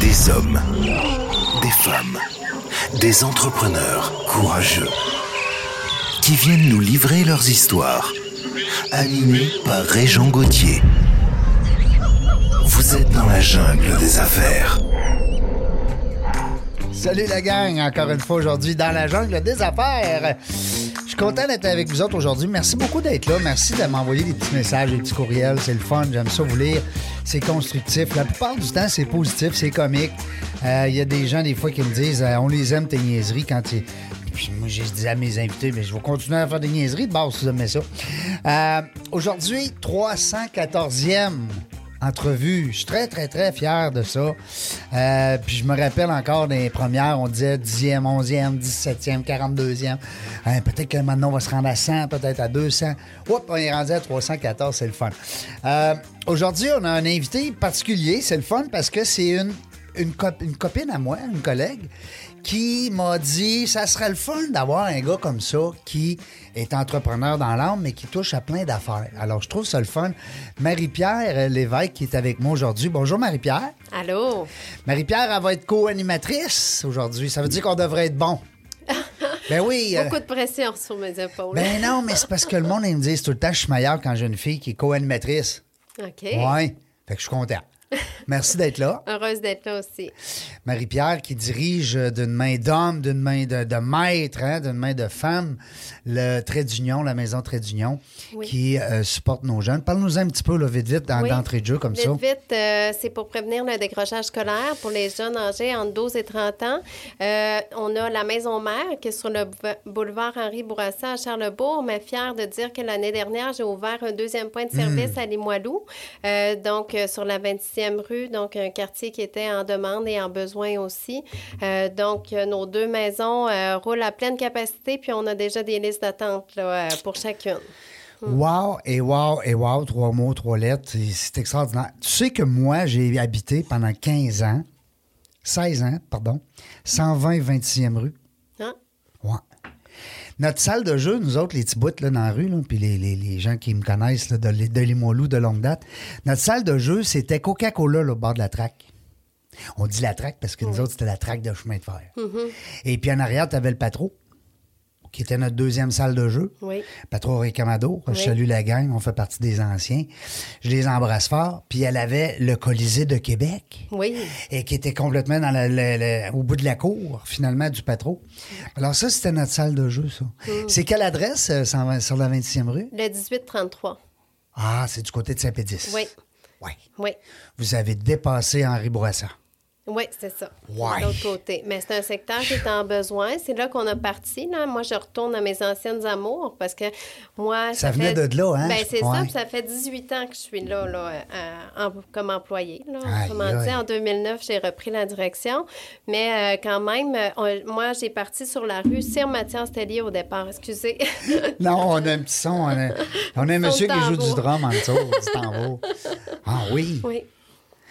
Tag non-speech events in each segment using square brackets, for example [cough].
Des hommes, des femmes, des entrepreneurs courageux qui viennent nous livrer leurs histoires, animés par Régent Gauthier. Vous êtes dans la jungle des affaires. Salut la gang, encore une fois aujourd'hui dans la jungle des affaires. Je suis content d'être avec vous autres aujourd'hui. Merci beaucoup d'être là. Merci de m'envoyer des petits messages, des petits courriels. C'est le fun. J'aime ça vous lire. C'est constructif. La plupart du temps, c'est positif, c'est comique. Euh, Il y a des gens, des fois, qui me disent euh, On les aime, tes niaiseries, quand tu. Puis moi, j'ai dit à mes invités, mais je vais continuer à faire des niaiseries de base si vous aimez ça. Euh, aujourd'hui, 314e entrevue. Je suis très, très, très fier de ça. Euh, puis je me rappelle encore des premières, on disait 10e, 11e, 17e, 42e. Euh, peut-être que maintenant, on va se rendre à 100, peut-être à 200. Oups, on est rendu à 314, c'est le fun. Euh, Aujourd'hui, on a un invité particulier. C'est le fun parce que c'est une, une, une copine à moi, une collègue, qui m'a dit ça serait le fun d'avoir un gars comme ça qui est entrepreneur dans l'âme, mais qui touche à plein d'affaires. Alors, je trouve ça le fun. Marie-Pierre Lévesque qui est avec moi aujourd'hui. Bonjour, Marie-Pierre. Allô? Marie-Pierre, elle va être co-animatrice aujourd'hui. Ça veut dire qu'on devrait être bon. [laughs] Ben oui. euh, Beaucoup de pression sur mes épaules. ben non, mais c'est parce que le monde, ils me disent tout le temps, je suis meilleur quand j'ai une fille qui est co-animatrice. OK. Ouais. Fait que je suis content. Merci d'être là. Heureuse d'être là aussi. Marie-Pierre qui dirige d'une main d'homme, d'une main de, de maître, hein, d'une main de femme, le Trait d'Union, la maison Trait d'Union, Oui. qui euh, supporte nos jeunes. Parle-nous un petit peu, là, vite, vite, dans- Oui. d'entrée de jeu, comme Vite, ça. vite, euh, c'est pour prévenir le décrochage scolaire pour les jeunes âgés entre 12 et 30 ans. Euh, on a la Maison Mère qui est sur le bou- boulevard Henri Bourassa à Charlebourg, mais fière de dire que l'année dernière, j'ai ouvert un deuxième point de service à Limoilou, euh, donc sur la 26e rue, donc un quartier qui était en demande et en besoin aussi. Euh, donc, euh, nos deux maisons euh, roulent à pleine capacité, puis on a déjà des listes d'attente pour chacune. Wow et wow et wow, trois mots, trois lettres, c'est- extraordinaire. Tu sais que moi, j'ai habité pendant 15 ans, 16 ans, pardon, 120 26e rue. Notre salle de jeu, nous autres, les petits bouts là, dans la rue, là, puis les, les- les gens qui me connaissent là, de, de Limoilou de longue date, notre salle de jeu, c'était Coca-Cola au bord de la traque. On dit la traque parce que nous autres, c'était la traque de chemin de fer. Et puis en arrière, tu avais le patro, qui était notre deuxième salle de jeu. Oui. Patro Ricamado, je salue la gang, on fait partie des anciens. Je les embrasse fort. Puis elle avait le Colisée de Québec Oui. et qui était complètement dans la- la- la- au bout de la cour, finalement, du patro. Alors ça, c'était notre salle de jeu, ça. Mm. C'est quelle adresse euh, sur sur la 26e rue? Le 1833. Ah, c'est du côté de Saint-Pédis. Oui. Oui. Oui. Vous avez dépassé Henri Bourassa. Oui, c'est ça. Ouais. De l'autre côté. Mais c'est un secteur qui est en besoin. C'est là qu'on a parti. Là. Moi, je retourne à mes anciennes amours parce que moi. Ça venait fait- de là, hein? Ben, c'est Ouais. ça. Puis ça fait 18 ans que je suis là, là euh, en- comme employée. Là. Aïe, dit, en 2009, j'ai repris la direction. Mais euh, quand même, on- moi, j'ai parti sur la rue Sir Mathias Tellier au départ. Excusez. [laughs] Non, on a un petit son. On a, on a un Son monsieur qui joue du drum en dessous, du tambour. Ah oui? oui.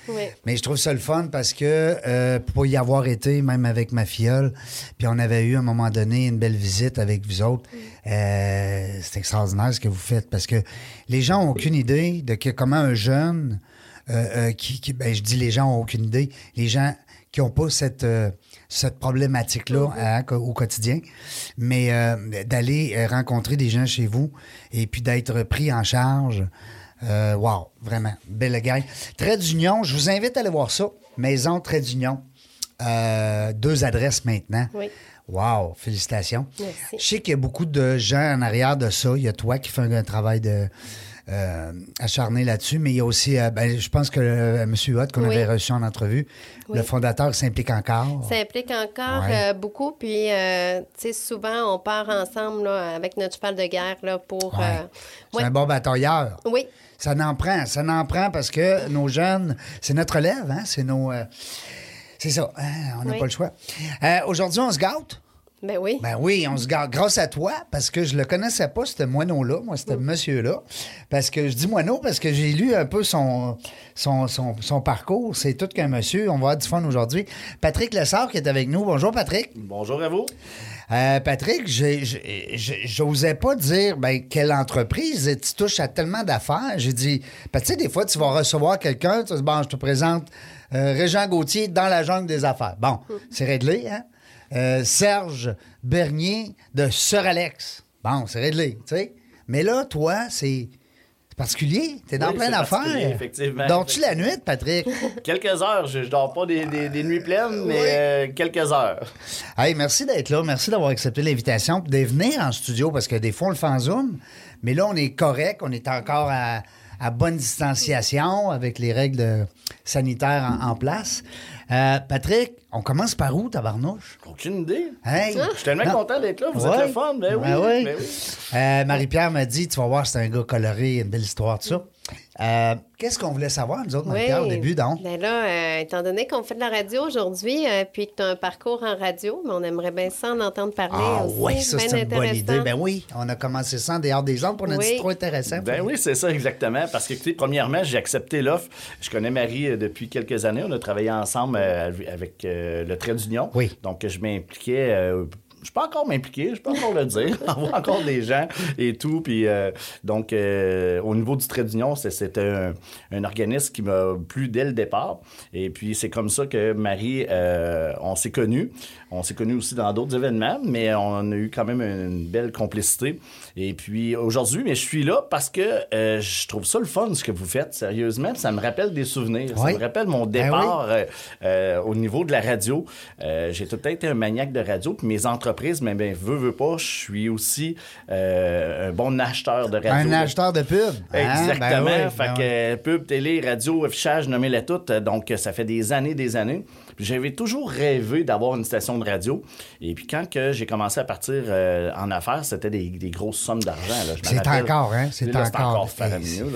Oui. Mais je trouve ça le fun parce que euh, pour y avoir été, même avec ma fiole, puis on avait eu à un moment donné une belle visite avec vous autres. Euh, c'est extraordinaire ce que vous faites parce que les gens n'ont aucune idée de que, comment un jeune euh, qui, qui- ben, je dis les gens n'ont aucune idée, les gens qui n'ont pas cette, cette problématique-là hein, au quotidien, mais d'aller rencontrer des gens chez vous et puis d'être pris en charge. Euh, wow, vraiment, belle gang. Trait d'Union, je vous invite à aller voir ça. Maison Trait d'Union. Euh, deux adresses maintenant. Oui. Wow, félicitations. Merci. Je sais qu'il y a beaucoup de gens en arrière de ça. Il y a toi qui fais un, un travail de, euh, acharné là-dessus, mais il y a aussi, euh, ben, je pense que euh, M. Huot, qu'on Oui. avait reçu en entrevue, Oui. le fondateur s'implique encore. Ça implique encore Ouais. euh, beaucoup. Puis, tu sais, souvent, on part ensemble là, avec notre cheval de guerre là, pour. Ouais. C'est ouais. un bon batailleur. Oui, Ça n'en prend, ça n'en prend parce que nos jeunes, c'est notre élève, hein? C'est nos. c'est ça, hein, on n'a Oui. pas le choix. Aujourd'hui, on se gâte. Ben oui. Ben oui, on se garde grâce à toi, parce que je le connaissais pas, ce moineau-là, moi, ce monsieur-là. Parce que je dis moineau parce que j'ai lu un peu son, son, son, son parcours. C'est tout qu'un monsieur. On va avoir du fun aujourd'hui. Patrick Lessard qui est avec nous. Bonjour, Patrick. Bonjour à vous. Euh, Patrick, j'osais pas dire ben, quelle entreprise. Tu touches à tellement d'affaires? J'ai dit, ben, tu sais, des fois, tu vas recevoir quelqu'un, tu dis, bon, je te présente euh, Régent Gauthier dans la jungle des affaires. Bon, c'est réglé, hein? Euh, Serge Bernier de Sœur Alex. Bon, c'est réglé, tu sais. Mais là, toi, c'est particulier. T'es dans Oui, plein d'affaires. effectivement. Dors-tu la nuit, Patrick? [laughs] Quelques heures, je, je dors pas des, des- des nuits pleines, mais Oui. euh, quelques heures. Hey, merci d'être là. Merci d'avoir accepté l'invitation et de venir en studio parce que des fois, on le fait en Zoom. Mais là, on est correct. On est encore à, à bonne distanciation avec les règles sanitaires en, en place. Euh, Patrick, on commence par où, tabarnouche? Aucune idée. Hey! Je suis tellement Non. content d'être là. Vous Ouais. êtes le fun. Ben oui. Ben oui. ben oui. Euh, Marie-Pierre m'a dit, tu vas voir, c'est un gars coloré, une belle histoire, tout ça. Euh, Qu'est-ce qu'on voulait savoir, nous autres, Marie-Pierre, au début, donc? Ben là, euh, étant donné qu'on fait de la radio aujourd'hui, euh, puis que tu as un parcours en radio, mais on aimerait bien ça en entendre parler Ah aussi. oui, ça, Bien c'est une bonne idée. Ben oui, on a commencé ça en dehors des gens pour notre Oui. trop intéressant. Ben oui, c'est ça exactement. Parce que, tu sais, premièrement, j'ai accepté l'offre. Je connais Marie euh, depuis quelques années. On a travaillé ensemble euh, avec euh, le Trait d'Union. Oui. Donc, je m'impliquais. Je peux encore m'impliquer, je peux encore le dire, [laughs] avoir encore des gens et tout. Puis, euh, donc, euh, au niveau du trait d'union, c'était un, un organisme qui m'a plu dès le départ. Et puis, c'est comme ça que Marie, euh, on s'est connus. On s'est connus aussi dans d'autres événements, mais on a eu quand même une belle complicité. Et puis, aujourd'hui, mais je suis là parce que euh, je trouve ça le fun, ce que vous faites, sérieusement. Ça me rappelle des souvenirs. Oui. Ça me rappelle mon Ben départ euh, euh, au niveau de la radio. J'ai tout temps été un maniaque de radio. Puis mes entreprises, mais ben, veux, veux pas, je suis aussi un bon acheteur de radio. Un acheteur de pub. Hein? Exactement. Ben oui, fait ben que pub, télé, radio, affichage, nommez-les toutes. Donc, ça fait des années, des années. J'avais toujours rêvé d'avoir une station de radio. Et puis, quand que j'ai commencé à partir euh, en affaires, c'était des, des grosses sommes d'argent. C'est encore, hein? C'est encore.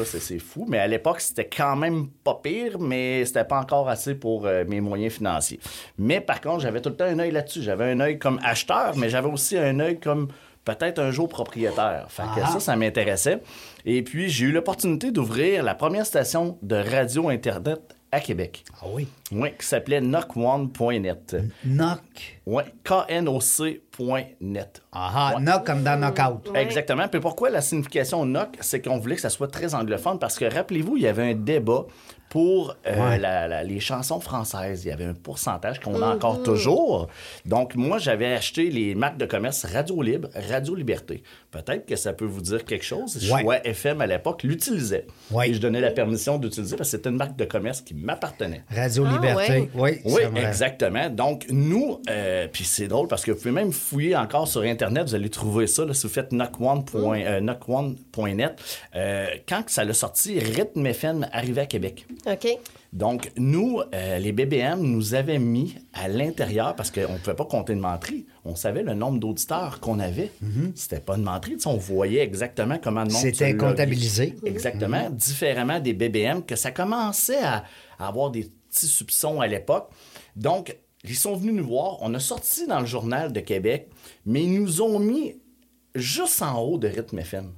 c'est fou. Mais à l'époque, c'était quand même pas pire, mais c'était pas encore assez pour euh, mes moyens financiers. Mais par contre, j'avais tout le temps un œil là-dessus. J'avais un œil comme acheteur, mais j'avais aussi un œil comme peut-être un jour propriétaire. Fait que Ah. ça, ça m'intéressait. Et puis, j'ai eu l'opportunité d'ouvrir la première station de radio Internet à Québec. Ah oui? Oui, qui s'appelait knock1.net. Knock. Oui, K-N-O-C.net. Ah, Ouais. knock comme dans knockout. Ouais. Exactement. Puis pourquoi la signification knock, c'est qu'on voulait que ça soit très anglophone parce que rappelez-vous, il y avait un débat pour euh, Ouais. la- la- les chansons françaises. Il y avait un pourcentage qu'on a encore toujours. Donc, moi, j'avais acheté les marques de commerce Radio Libre, Radio Liberté. Peut-être que ça peut vous dire quelque chose. Ouais. Choix FM à l'époque l'utilisait. Ouais. Et je donnais la permission d'utiliser parce que c'était une marque de commerce qui m'appartenait. Radio Ah, Liberté. Oui, Oui, exactement. Donc, nous, euh, puis c'est drôle parce que vous pouvez même fouiller encore sur Internet, vous allez trouver ça, là, si vous faites knock1.net. euh, knock1.net. Euh, quand que ça l'a sorti, Rhythm FM arrivait à Québec. OK. Donc, nous, euh, les BBM nous avaient mis à l'intérieur parce qu'on ne pouvait pas compter une menterie. On savait le nombre d'auditeurs qu'on avait. C'était pas une menterie. tu sais, On voyait exactement comment le monde. C'était comptabilisé. Exactement. Différemment des BBM, que ça commençait à, à avoir des petits soupçons à l'époque. Donc, ils sont venus nous voir. On a sorti dans le journal de Québec, mais ils nous ont mis juste en haut de Rythme FM.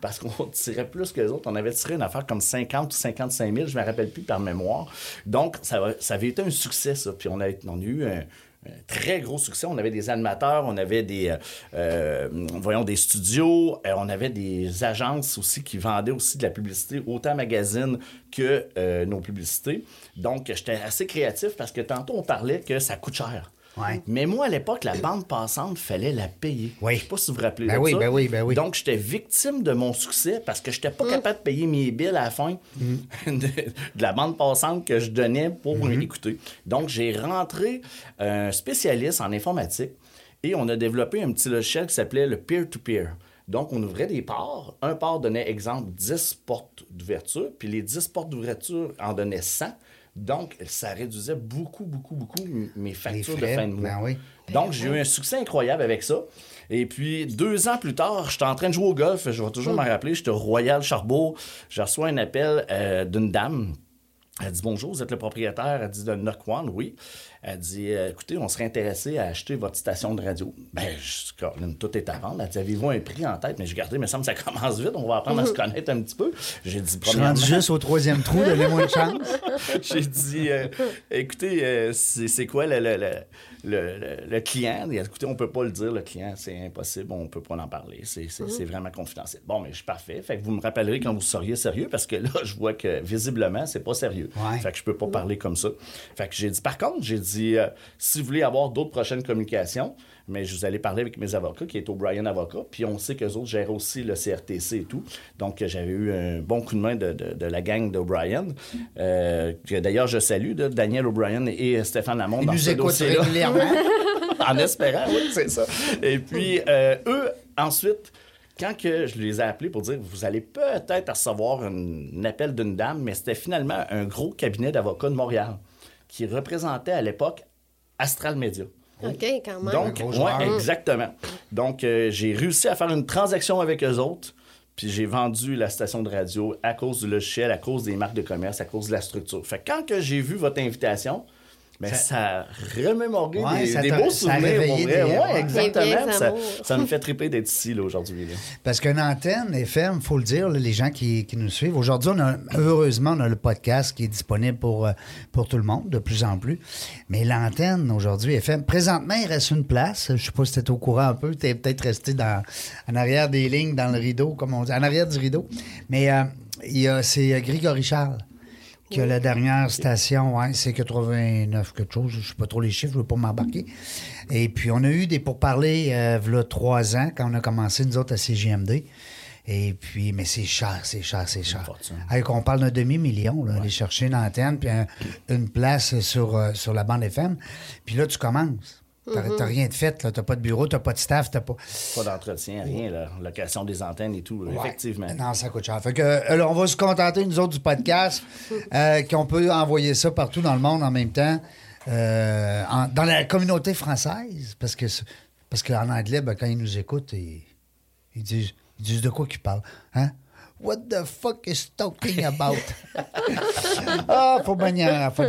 Parce qu'on [laughs] tirait plus que les autres. On avait tiré une affaire comme 50 ou 55 000, je ne me rappelle plus par mémoire. Donc, ça, va- ça avait été un succès, ça. Puis on a, on a eu un, un très gros succès. On avait des animateurs, on avait des, euh, euh, voyons, des studios, euh, on avait des agences aussi qui vendaient aussi de la publicité, autant magazine que euh, nos publicités. Donc, j'étais assez créatif parce que tantôt, on parlait que ça coûte cher. Ouais. Mais moi, à l'époque, la bande passante, fallait la payer. Oui. Je sais pas si vous vous rappelez Ben de oui, ça. ben oui, ben oui. Donc, j'étais victime de mon succès parce que j'étais pas capable de payer mes billes à la fin Mm. [laughs] de, de la bande passante que je donnais pour Mm-hmm. écouter. Donc, j'ai rentré un spécialiste en informatique et on a développé un petit logiciel qui s'appelait le peer-to-peer. Donc, on ouvrait des ports. Un port donnait, exemple, 10 portes d'ouverture, puis les 10 portes d'ouverture en donnaient 100. Donc, ça réduisait beaucoup, beaucoup, beaucoup mes factures de fin de mois. ben oui. Donc, j'ai eu un succès incroyable avec ça. Et puis, deux ans plus tard, j'étais en train de jouer au golf. Je vais toujours m'en rappeler. J'étais au Royal Charbourg. Je reçois un appel euh, d'une dame. Elle dit Bonjour, vous êtes le propriétaire. Elle dit de Knock One, oui. Elle dit euh, Écoutez, on serait intéressé à acheter votre station de radio. Ben, je tout est à vendre. Elle dit Avez-vous un prix en tête? Mais j'ai gardé, mais ça me [laughs] ça commence vite, on va apprendre à se connaître un petit peu. J'ai dit Je suis rendu juste au troisième trou, donnez-moi une chance. [laughs] j'ai dit euh, Écoutez, euh, c'est quoi le, le, le, le- le- le client? Il a dit, Écoutez, on peut pas le dire, le client, c'est impossible, on peut pas en parler. C'est c'est- vraiment confidentiel. Bon, mais je suis parfait. Fait que vous me rappellerez quand vous seriez sérieux, parce que là, [laughs] je vois que visiblement, c'est pas sérieux. Ouais. Fait que je peux pas parler comme ça. Fait que j'ai dit, par contre, j'ai dit, euh, si vous voulez avoir d'autres prochaines communications, mais je vous allez parler avec mes avocats, qui est O'Brien Avocat, puis on sait qu'eux autres gèrent aussi le CRTC et tout. Donc, j'avais eu un bon coup de main de, de- de la gang d'O'Brien, euh, que d'ailleurs je salue, là, Daniel O'Brien et Stéphane Lamont Ils dans nous ce écoutent régulièrement. [laughs] en espérant, oui, c'est ça. Et puis, euh, eux, ensuite, quand que je les ai appelés pour dire, vous allez peut-être recevoir un appel d'une dame, mais c'était finalement un gros cabinet d'avocats de Montréal qui représentait à l'époque Astral Media. OK, quand même. Donc, ouais, exactement. Donc, euh, j'ai réussi à faire une transaction avec eux autres, puis j'ai vendu la station de radio à cause du logiciel, à cause des marques de commerce, à cause de la structure. Fait que quand que j'ai vu votre invitation, ça... a remémoré Ouais, des, ça des t'a- beaux ça souvenirs. des- Ouais, exactement. Ça, ça me fait triper d'être ici aujourd'hui. Parce qu'une antenne FM, faut le dire, là, les gens qui, qui nous suivent, aujourd'hui, on a, heureusement, on a le podcast qui est disponible pour, euh, pour tout le monde, de plus en plus. Mais l'antenne, aujourd'hui, FM, présentement, il reste une place. Je sais pas si tu es au courant un peu. Tu es peut-être resté dans, en arrière des lignes, dans le rideau, comme on dit, en arrière du rideau. Mais euh, il y a- c'est euh, Grégory Charles qui a la dernière station, ouais, c'est 89 quelque chose, je sais pas trop les chiffres, je veux pas m'embarquer. Et puis on a eu des pourparlers euh, v'là trois ans quand on a commencé nous autres à CGMD. Et puis, mais c'est cher, c'est cher, c'est cher. Hey, qu'on parle d'un demi-million, là, aller chercher une antenne puis un- une place sur, euh, sur la bande FM. Puis là, tu commences. T'as t'as rien de fait, là. T'as pas de bureau, t'as pas de staff, t'as pas. Pas d'entretien, rien, là. location des antennes et tout, Ouais. effectivement. Non, ça coûte cher. Fait que, euh, alors, on va se contenter, nous autres, du podcast, [laughs] euh, qu'on peut envoyer ça partout dans le monde en même temps, euh, en- dans la communauté française, parce que parce qu'en anglais, ben, quand ils nous écoutent, ils, ils disent, ils disent de quoi qu'ils parlent. Hein? What the fuck is talking about? [laughs] ah, faut des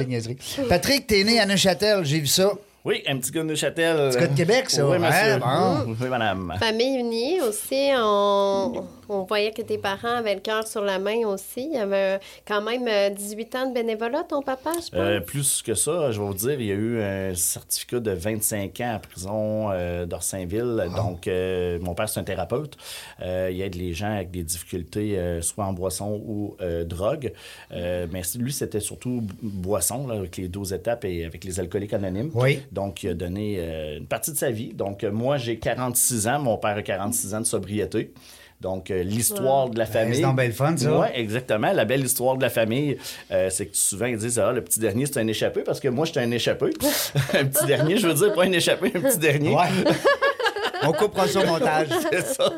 niaiseries. Patrick, t'es né à Neuchâtel, j'ai vu ça. Oui, un petit gars de Neuchâtel. Petit gars de Québec, ça. Oui, monsieur. Bon. Oui, madame. Famille unie aussi, on, on voyait que tes parents avaient le cœur sur la main aussi. Il y avait quand même euh, 18 ans de bénévolat, ton papa, je pense. Euh, plus que ça, je vais vous dire, il y a eu un certificat de 25 ans à prison euh, d'Orsainville. Ah. Donc, euh, mon père, c'est un thérapeute. Euh, il aide les gens avec des difficultés, euh, soit en boisson ou euh, drogue. Euh, mais lui, c'était surtout boisson, là, avec les 12 étapes et avec les alcooliques anonymes. Oui. Donc, il a donné euh, une partie de sa vie. Donc, euh, moi, j'ai 46 ans. Mon père a 46 ans de sobriété. Donc, euh, l'histoire de la Ben, famille. c'est donc bien le fun, ça. Ouais, exactement. La belle histoire de la famille, euh, c'est que souvent ils disent Ah, le petit dernier, c'est un échappé, parce que moi, j'étais un échappé. [laughs] un petit dernier, je veux dire, pas un échappé, un petit dernier. Ouais. [laughs] on coupera ça au montage. [laughs] C'est ça.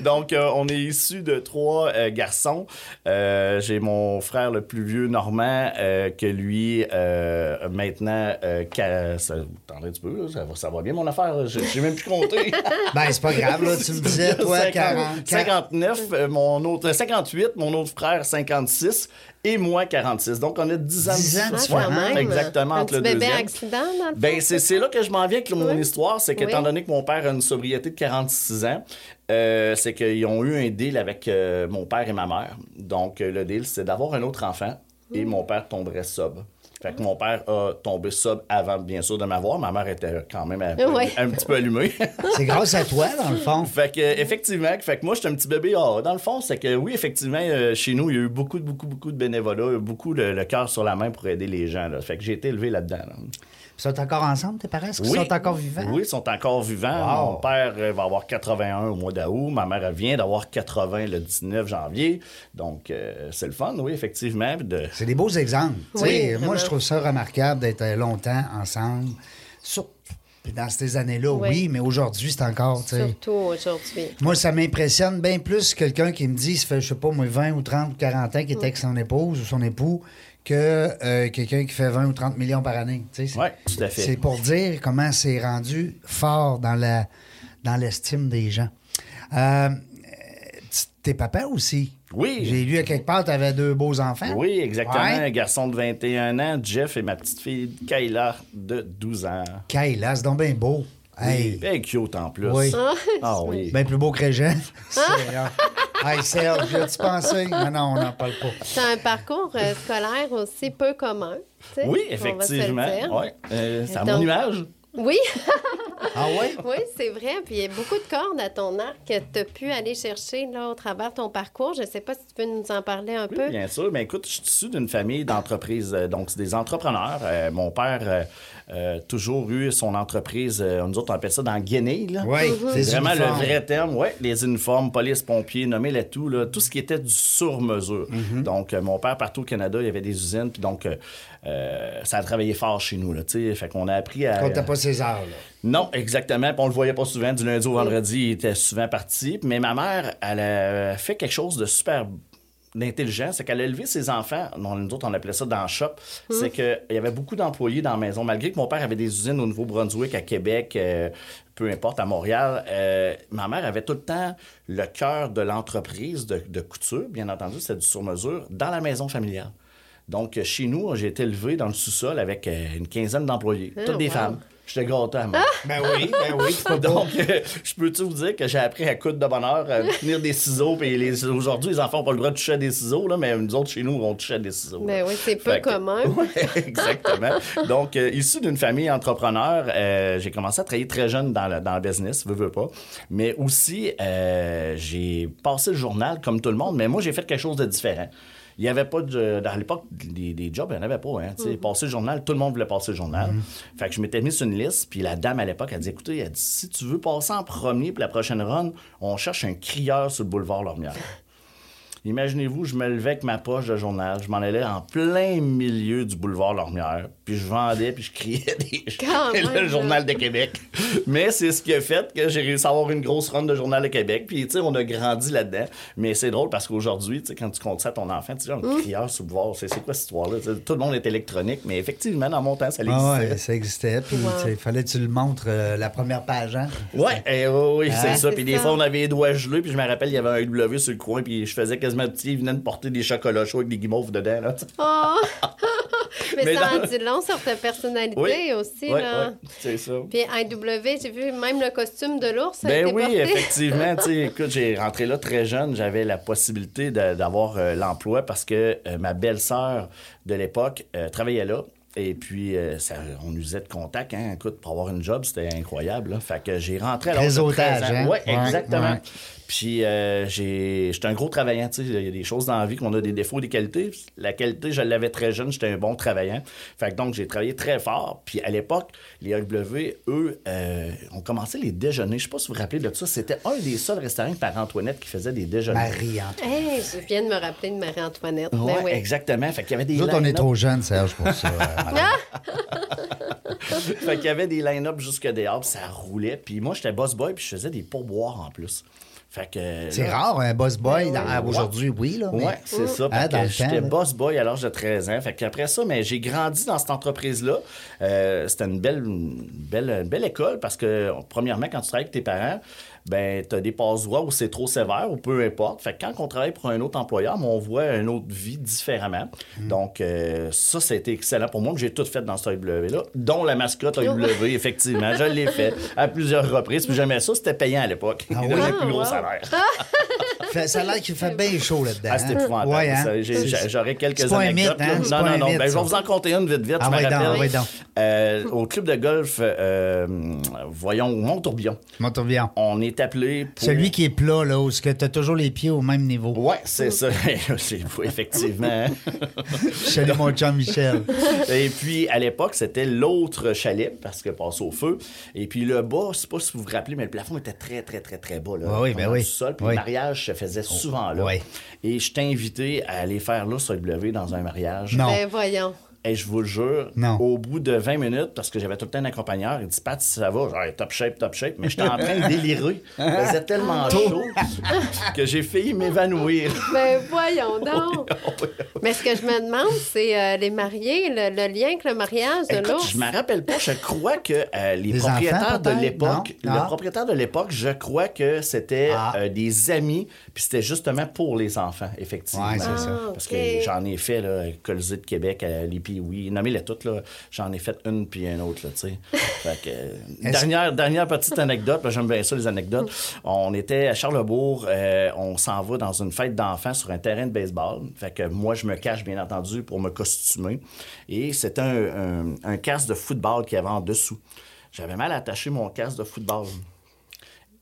Donc, euh, on est issu de trois euh, garçons. Euh, J'ai mon frère le plus vieux, Normand, que lui, maintenant, ça, attendez un petit peu, là, ça, va, ça va bien mon affaire. J'ai même plus compté. [laughs] Ben, c'est pas grave, là. Tu me disais, toi, 50, 40. 59, euh, mon autre, 58, mon autre frère 56 et moi 46. Donc on a 10 ans 10 ans de différence. exactement Un entre le bébé deuxième. accident, dans le Ben, c'est là que je m'en viens avec mon Oui. histoire, c'est qu'étant Oui. donné que mon père a une sobriété de 46 ans, euh, c'est qu'ils ont eu un deal avec euh, mon père et ma mère. Donc, euh, le deal, c'est d'avoir un autre enfant et Mm. mon père tomberait sobre. Fait que mon père a tombé sobre avant, bien sûr, de m'avoir. Ma mère était quand même un, petit peu allumée. [laughs] C'est grâce à toi, dans le fond. Fait que, effectivement, fait que moi, j'étais un petit bébé. Dans le fond, c'est que oui, effectivement, euh, chez nous, il y a eu beaucoup, beaucoup, beaucoup de bénévolat, beaucoup le, le cœur sur la main pour aider les gens. Là. Fait que j'ai été élevé là-dedans. là. Ils sont encore ensemble, tes parents? Est-ce qu'ils sont encore vivants? Oui, ils sont encore vivants. Wow. Mon père euh, va avoir 81 au mois d'août. Ma mère vient d'avoir 80 le 19 janvier. Donc, euh, c'est le fun, oui, effectivement. De... C'est des beaux exemples. Oui, moi, je trouve ça remarquable d'être euh, longtemps ensemble. Dans ces années-là, oui, Oui. mais aujourd'hui, c'est encore. Surtout aujourd'hui. Moi, ça m'impressionne bien plus quelqu'un qui me dit, ça fait, je sais pas, moi, 20 ou 30 ou 40 ans qu'il est avec son épouse ou son époux, que euh, quelqu'un qui fait 20 ou 30 millions par année. Oui, tout à fait. C'est pour dire comment c'est rendu fort dans la dans l'estime des gens. Euh, T'es papa aussi. Oui. J'ai lu à quelque part, tu avais deux beaux enfants. Oui, exactement. Ouais. Un garçon de 21 ans, Jeff, et ma petite fille, Kayla, de 12 ans. Kayla, c'est donc bien beau. Hey. Bien cute en plus. Oui. Ah oui. Bien plus beau que Régent. hey, Serge, as-tu pensé? Non, non, on n'en parle pas. As un parcours euh, scolaire aussi peu commun. Oui, on va se le effectivement. dire. Ouais. Euh, c'est à Donc- mon image. Oui, Ah oui? [laughs] oui, c'est vrai. Puis il y a beaucoup de cordes à ton arc que tu as pu aller chercher là, au travers de ton parcours. Je ne sais pas si tu peux nous en parler un Oui, peu. bien sûr. Mais écoute, je suis issu d'une famille d'entreprises. euh, Donc, c'est des entrepreneurs. Euh, mon père euh, euh, toujours eu son entreprise, euh, nous autres, on appelle ça dans Guinée. Là. Oui, C'est les vraiment uniformes. le vrai terme, oui. Les uniformes, police, pompiers, nommez-les tout, là, tout ce qui était du sur-mesure. Mhm. Donc, euh, mon père, partout au Canada, il y avait des usines, puis donc, euh, ça a travaillé fort chez nous, là. Fait qu'on a appris à... Quand t'as pas César, là. Non, exactement. Puis on le voyait pas souvent. Du lundi au vendredi, il était souvent parti. Mais ma mère, elle a fait quelque chose de super intelligent, c'est qu'elle a élevé ses enfants, non, nous autres on appelait ça dans le shop, c'est qu'il y avait beaucoup d'employés dans la maison, malgré que mon père avait des usines au Nouveau-Brunswick, à Québec, euh, peu importe, à Montréal, euh, ma mère avait tout le temps le cœur de l'entreprise de, de couture, bien entendu, c'était du sur-mesure, dans la maison familiale. Donc, euh, chez nous, j'ai été élevé dans le sous-sol avec euh, une quinzaine d'employés, toutes des wow. femmes. J'étais à moi. Ben oui, ben oui. [laughs] Donc, euh, je peux-tu vous dire que j'ai appris à coudre de bonheur, à [laughs] tenir des ciseaux. Puis les, aujourd'hui, les enfants n'ont pas le droit de toucher à des ciseaux, là, mais nous autres, chez nous, on touche à des ciseaux. Ben oui, c'est peu que- commun. [laughs] Ouais, exactement. Donc, euh, issu d'une famille entrepreneur, euh, j'ai commencé à travailler très jeune dans le, dans le business, veux, veux pas. Mais aussi, euh, j'ai passé le journal comme tout le monde, mais moi, j'ai fait quelque chose de différent. Il n'y avait pas de. Dans l'époque, des, des jobs, il n'y en avait pas. Hein, sais. Passer le journal, tout le monde voulait passer le journal. Fait que je m'étais mis sur une liste, puis la dame à l'époque, elle dit écoutez, elle dit, si tu veux passer en premier pour la prochaine run, on cherche un crieur sur le boulevard Lormière. Imaginez-vous, je me levais avec ma poche de journal, je m'en allais en plein milieu du boulevard Lormière, puis je vendais, puis je criais [laughs] des... Le journal de Québec. Mais c'est ce qui a fait que j'ai réussi à avoir une grosse run de journal de Québec, puis tu sais, on a grandi là-dedans. Mais c'est drôle parce qu'aujourd'hui, tu sais, quand tu comptes ça à ton enfant, tu dis, un Mmh. crieur sur le boulevard, c'est quoi cette histoire-là? Tout le monde est électronique, mais effectivement, dans mon temps, ça Ah existait. ouais, ça existait. Puis Wow. il fallait que tu le montres euh, la première page, hein? Ouais, eh, oui, oui, c'est Ah, ça. Puis des fois, on avait les doigts gelés, puis je me rappelle, il y avait un W sur le coin, puis je faisais quasiment petit, il venait de porter des chocolats chauds avec des guimauves dedans. Là. Oh! [laughs] Mais, Mais ça dans- en dit long sur ta personnalité aussi. là. c'est ça. Puis IW, j'ai vu même le costume de l'ours Ben oui, porté. effectivement. [laughs] écoute, j'ai rentré là très jeune. J'avais la possibilité de- d'avoir euh, l'emploi parce que euh, ma belle-sœur de l'époque euh, travaillait là. Et puis, euh, ça, on usait de contact. Hein. Écoute, pour avoir une job, c'était incroyable. là. Fait que j'ai rentré à l'âge de 13 Réseautage, hein? Ouais, Ouais, exactement. ouais. Puis, euh, j'ai- j'étais un gros travaillant. tu sais. Il y a des choses dans la vie qu'on a des défauts, des qualités. La qualité, je l'avais très jeune. J'étais un bon travaillant. Fait que donc, j'ai travaillé très fort. Puis, à l'époque, les AW, eux, euh, ont commencé les déjeuners. Je sais pas si vous vous rappelez de ça. C'était un des seuls restaurants par Antoinette qui faisait des déjeuners. Marie-Antoine. Hey, je viens de me rappeler de Marie-Antoinette. Ouais, Ben oui. exactement. Fait qu'il y avait des Nous on est trop jeunes, Serge, pour ça. euh, [laughs] fait qu'il y avait des line-up jusque dehors, puis ça roulait. Puis moi, j'étais boss boy, puis je faisais des pourboires en plus. Fait que. C'est rare, un boss boy. Ben. Aujourd'hui, oui, là. mais- Ouais, c'est ça. Hein, Fait que j'étais boss boy à l'âge de 13 ans. Fait qu'après ça, mais j'ai grandi dans cette entreprise-là. Euh, c'était une belle, une belle, une belle école parce que, premièrement, quand tu travailles avec tes parents, ben, tu as des passe-droits où c'est trop sévère ou peu importe. Fait que quand on travaille pour un autre employeur, on voit une autre vie différemment. Mm. Donc, euh, ça, c'était excellent pour moi. que J'ai tout fait dans ce AW-là, dont la mascotte AW, [laughs] effectivement. Je l'ai fait à plusieurs reprises. Puis j'aimais ça, c'était payant à l'époque. Ah Il oui? donnait un plus Ah, gros wow. salaire. [laughs] Ça a l'air qu'il fait bien chaud là-dedans. Ah, c'était hein? épouvantable. Ouais, hein? J'aurais quelques C'est anecdotes. mythe, hein? C'est Non, non, non. mythe, Ben, je vais vous en compter une vite, vite. Ah, je me rappelle. donc. Euh, au club de golf, euh, voyons, au Mont-Tourbillon, on est appelé pour... Celui qui est plat, là, où tu as toujours les pieds au même niveau. Ouais, c'est ça. [laughs] C'est fou, effectivement. [laughs] Salut mon chum Michel. Et puis, à l'époque, c'était l'autre chalet, parce que passe au feu. Et puis, le bas, je sais pas si vous vous rappelez, mais le plafond était très, très, très, très bas. Là, Oui, oui, ben oui. du sol. Puis Oui. le mariage se faisait souvent là. oui. Et je t'ai invité à aller faire là sur W dans un mariage. Non. Ben voyons. Et je vous le jure, Non. au bout de 20 minutes, parce que j'avais tout le temps un accompagnateur, il dit Pat, ça va, genre, top shape, top shape. Mais j'étais en train de [laughs] délirer. Il faisait tellement chaud que j'ai failli m'évanouir. Ben [laughs] voyons donc. Mais ce que je me demande, c'est euh, les mariés, le, le lien avec le mariage de l'ours. je me rappelle pas, je crois que euh, les, Les propriétaires enfants, de l'époque, Non? le propriétaire de l'époque, je crois que c'était Ah. euh, des amis, puis c'était justement pour les enfants, effectivement. Ouais, c'est ça. Ah, Parce que j'en ai fait, là, Colisée de Québec, à les oui, nommez-les toutes, là, j'en ai fait une puis une autre, là, tu sais. [laughs] Fait que, euh, dernière, dernière petite anecdote, parce que j'aime bien ça, les anecdotes. [laughs] On était à Charlebourg, euh, on s'en va dans une fête d'enfants sur un terrain de baseball. Fait que moi, je me cache, bien entendu, pour me costumer. Et c'était un, un, un casque de football qu'il y avait en dessous. J'avais mal attaché mon casque de football.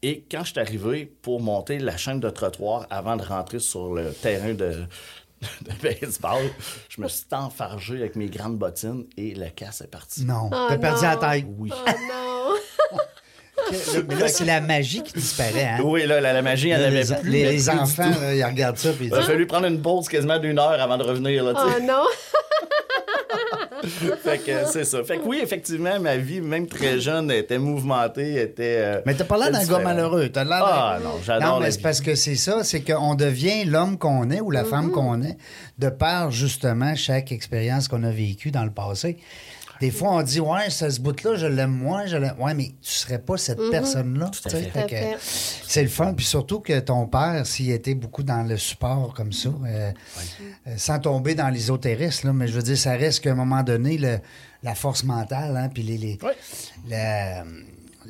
Et quand je suis arrivé pour monter la chaîne de trottoir avant de rentrer sur le terrain de, de baseball, je me suis enfargé avec mes grandes bottines et le casse est parti. Non. Oh, T'as perdu non. la taille. Oui. Oh non! [laughs] Mais là, c'est la magie qui disparaît. Hein? Oui, là, la, la magie, elle Là, avait les, plus. les- les enfants, là, ils regardent ça puis ils Il a fallu prendre une pause quasiment d'une heure avant de revenir. Là. Oh non! [laughs] [laughs] fait que c'est ça. Fait que oui, effectivement, ma vie, même très jeune, était mouvementée, était. euh, Mais t'as pas l'air d'un gars malheureux. T'as l'air Ah, non, j'adore Non, mais c'est parce que c'est ça, c'est qu'on devient l'homme qu'on est ou la femme qu'on est de par justement chaque expérience qu'on a vécue dans le passé. Des fois, on dit, ouais, ça ce bout-là, je l'aime moins, je l'aime. Ouais, mais tu serais pas cette personne-là. C'est le fun. Puis surtout que ton père, s'il était beaucoup dans le support comme ça, euh, euh, sans tomber dans l'ésotérisme, là, mais je veux dire, ça reste qu'à un moment donné, le- la force mentale, hein, puis les, les, Oui. la-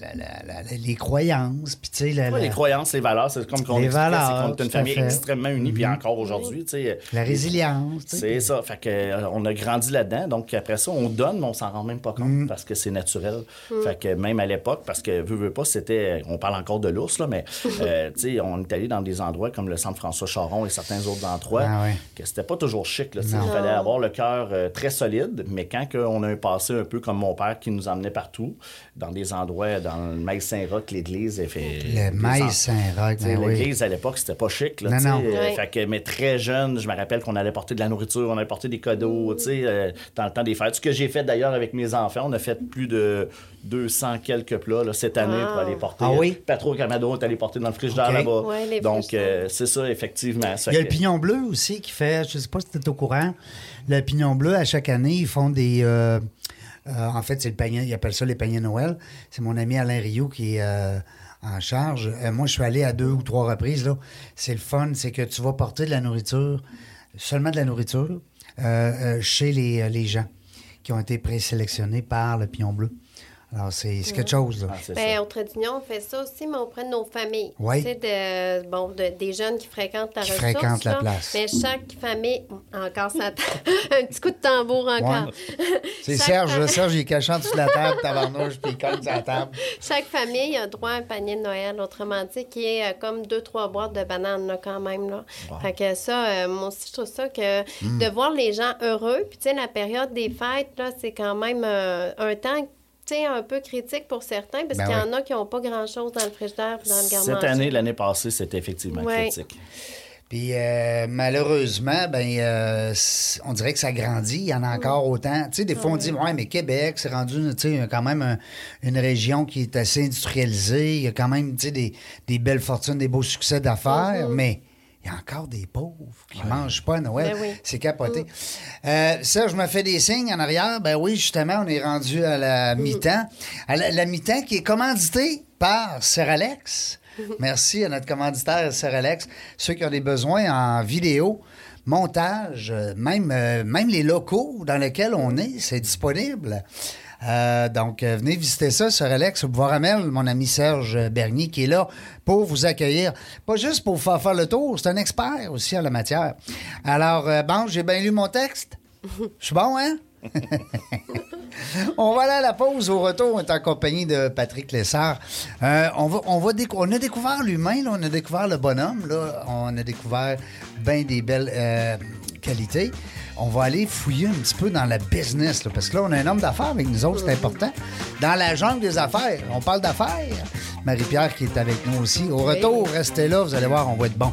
la- la- la- la- les croyances, puis tu sais, la, Ouais, la- les croyances, les valeurs, c'est comme qu'on est une famille fait. Mhm. extrêmement unie, puis encore aujourd'hui, tu sais. la résilience. tu sais. C'est ça. Fait que, euh, on a grandi là-dedans. Donc, après ça, on donne, mais on s'en rend même pas compte Mm. parce que c'est naturel. Fait que même à l'époque, parce que, veux, veux pas, c'était. On parle encore de l'ours, là, mais, [laughs] euh, tu sais, on est allé dans des endroits comme le centre François Charon et certains autres endroits Ah ouais. que c'était pas toujours chic, là. Il fallait avoir le cœur euh, très solide, mais quand on a un passé un peu comme mon père qui nous emmenait partout, dans des endroits, dans le Maïs Saint-Roch, l'église, elle fait. Le maïs Saint-Roch, ben oui. L'église, à l'époque, c'était pas chic. Là, Non, non. euh, fait que, mais très jeune, je me rappelle qu'on allait porter de la nourriture, on allait porter des cadeaux, tu sais, euh, dans le temps des fêtes. Ce que j'ai fait d'ailleurs avec mes enfants, on a fait plus de 200 quelques plats là, cette année Wow. pour aller porter. Ah oui? Patro Camado, on est allé porter dans le frigidaire là-bas. Ouais, les Donc, euh, c'est ça, effectivement. Ça Il y a le pignon bleu aussi qui fait, je sais pas si tu es au courant, le pignon bleu, à chaque année, ils font des. euh, euh, en fait, c'est le panier, ils appellent ça les paniers Noël. C'est mon ami Alain Rio qui est euh, en charge. Euh, moi, je suis allé à deux ou trois reprises. C'est le fun, c'est que tu vas porter de la nourriture, seulement de la nourriture, euh, euh, chez les, euh, les gens qui ont été présélectionnés par le pignon bleu. Alors, c'est c'est quelque chose. Là. Ah, Ben, au Trait d'Union, on fait ça aussi, mais auprès de nos familles. Oui. Tu sais, de, bon, de- des jeunes qui fréquentent la Qui ressource. fréquentent la là. place. Mais chaque famille, encore ça, [laughs] un petit coup de tambour encore. [laughs] C'est Chaque Serge, fa- là, Serge, il est cachant de la table, [laughs] tabarnouche, puis il colle sur la table. Chaque famille a droit à un panier de Noël, autrement dit, qui est euh, comme deux, trois boîtes de bananes, là, quand même. Là. Fait que ça, euh, moi aussi, je trouve ça que Hmm. de voir les gens heureux, puis tu sais, la période des fêtes, là, c'est quand même euh, un temps, un peu critique pour certains, parce Ben qu'il y oui. en a qui n'ont pas grand-chose dans le frigidaire puis dans le garde Cette année, l'année passée, c'était effectivement Ouais. critique. Puis euh, malheureusement, ben euh, on dirait que ça grandit. Il y en a encore autant. Tu sais, des fois, on dit, ouais, mais Québec, c'est rendu, tu sais, quand même un- une région qui est assez industrialisée. Il y a quand même, tu sais, des, des belles fortunes, des beaux succès d'affaires, mais il y a encore des pauvres qui mangent pas à Noël. Ben oui. C'est capoté. Euh, Serge me fait des signes en arrière. Ben oui, justement, on est rendu à la mi-temps. À la, la mi-temps qui est commanditée par Seralex. Merci à notre commanditaire Seralex. Ceux qui ont des besoins en vidéo, montage, euh, même, euh, même les locaux dans lesquels on est, c'est disponible. Euh, donc, euh, venez visiter ça sur Alex au Bois Ramel, mon ami Serge Bernier qui est là pour vous accueillir. Pas juste pour vous faire faire le tour, c'est un expert aussi en la matière. Alors, euh, bon, j'ai bien lu mon texte. Je suis bon, hein? [laughs] on va aller à la pause. Au retour, on est en compagnie de Patrick Lessard. On, va, on, va on a découvert l'humain, on a découvert le bonhomme, là, on a découvert bien des belles qualités. On va aller fouiller un petit peu dans la business, là, parce que là, on a un homme d'affaires avec nous autres, c'est important. Dans la jungle des affaires, on parle d'affaires. Marie-Pierre qui est avec nous aussi. Au retour, restez là, vous allez voir, on va être bon.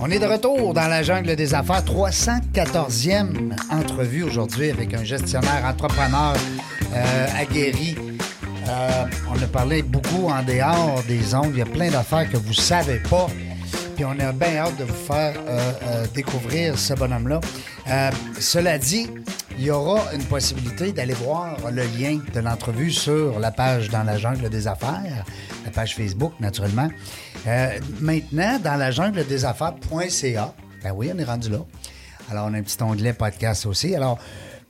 On est de retour dans la jungle des affaires. 314e entrevue aujourd'hui avec un gestionnaire entrepreneur euh, aguerri. Euh, on a parlé beaucoup en dehors des ondes. Il y a plein d'affaires que vous savez pas. Puis on a bien hâte de vous faire euh, découvrir ce bonhomme-là. Cela dit, il y aura une possibilité d'aller voir le lien de l'entrevue sur la page Dans la jungle des affaires, la page Facebook, naturellement. Euh, maintenant, dans la jungle des affaires.ca, ben oui, on est rendu là. Alors, on a un petit onglet podcast aussi. Alors,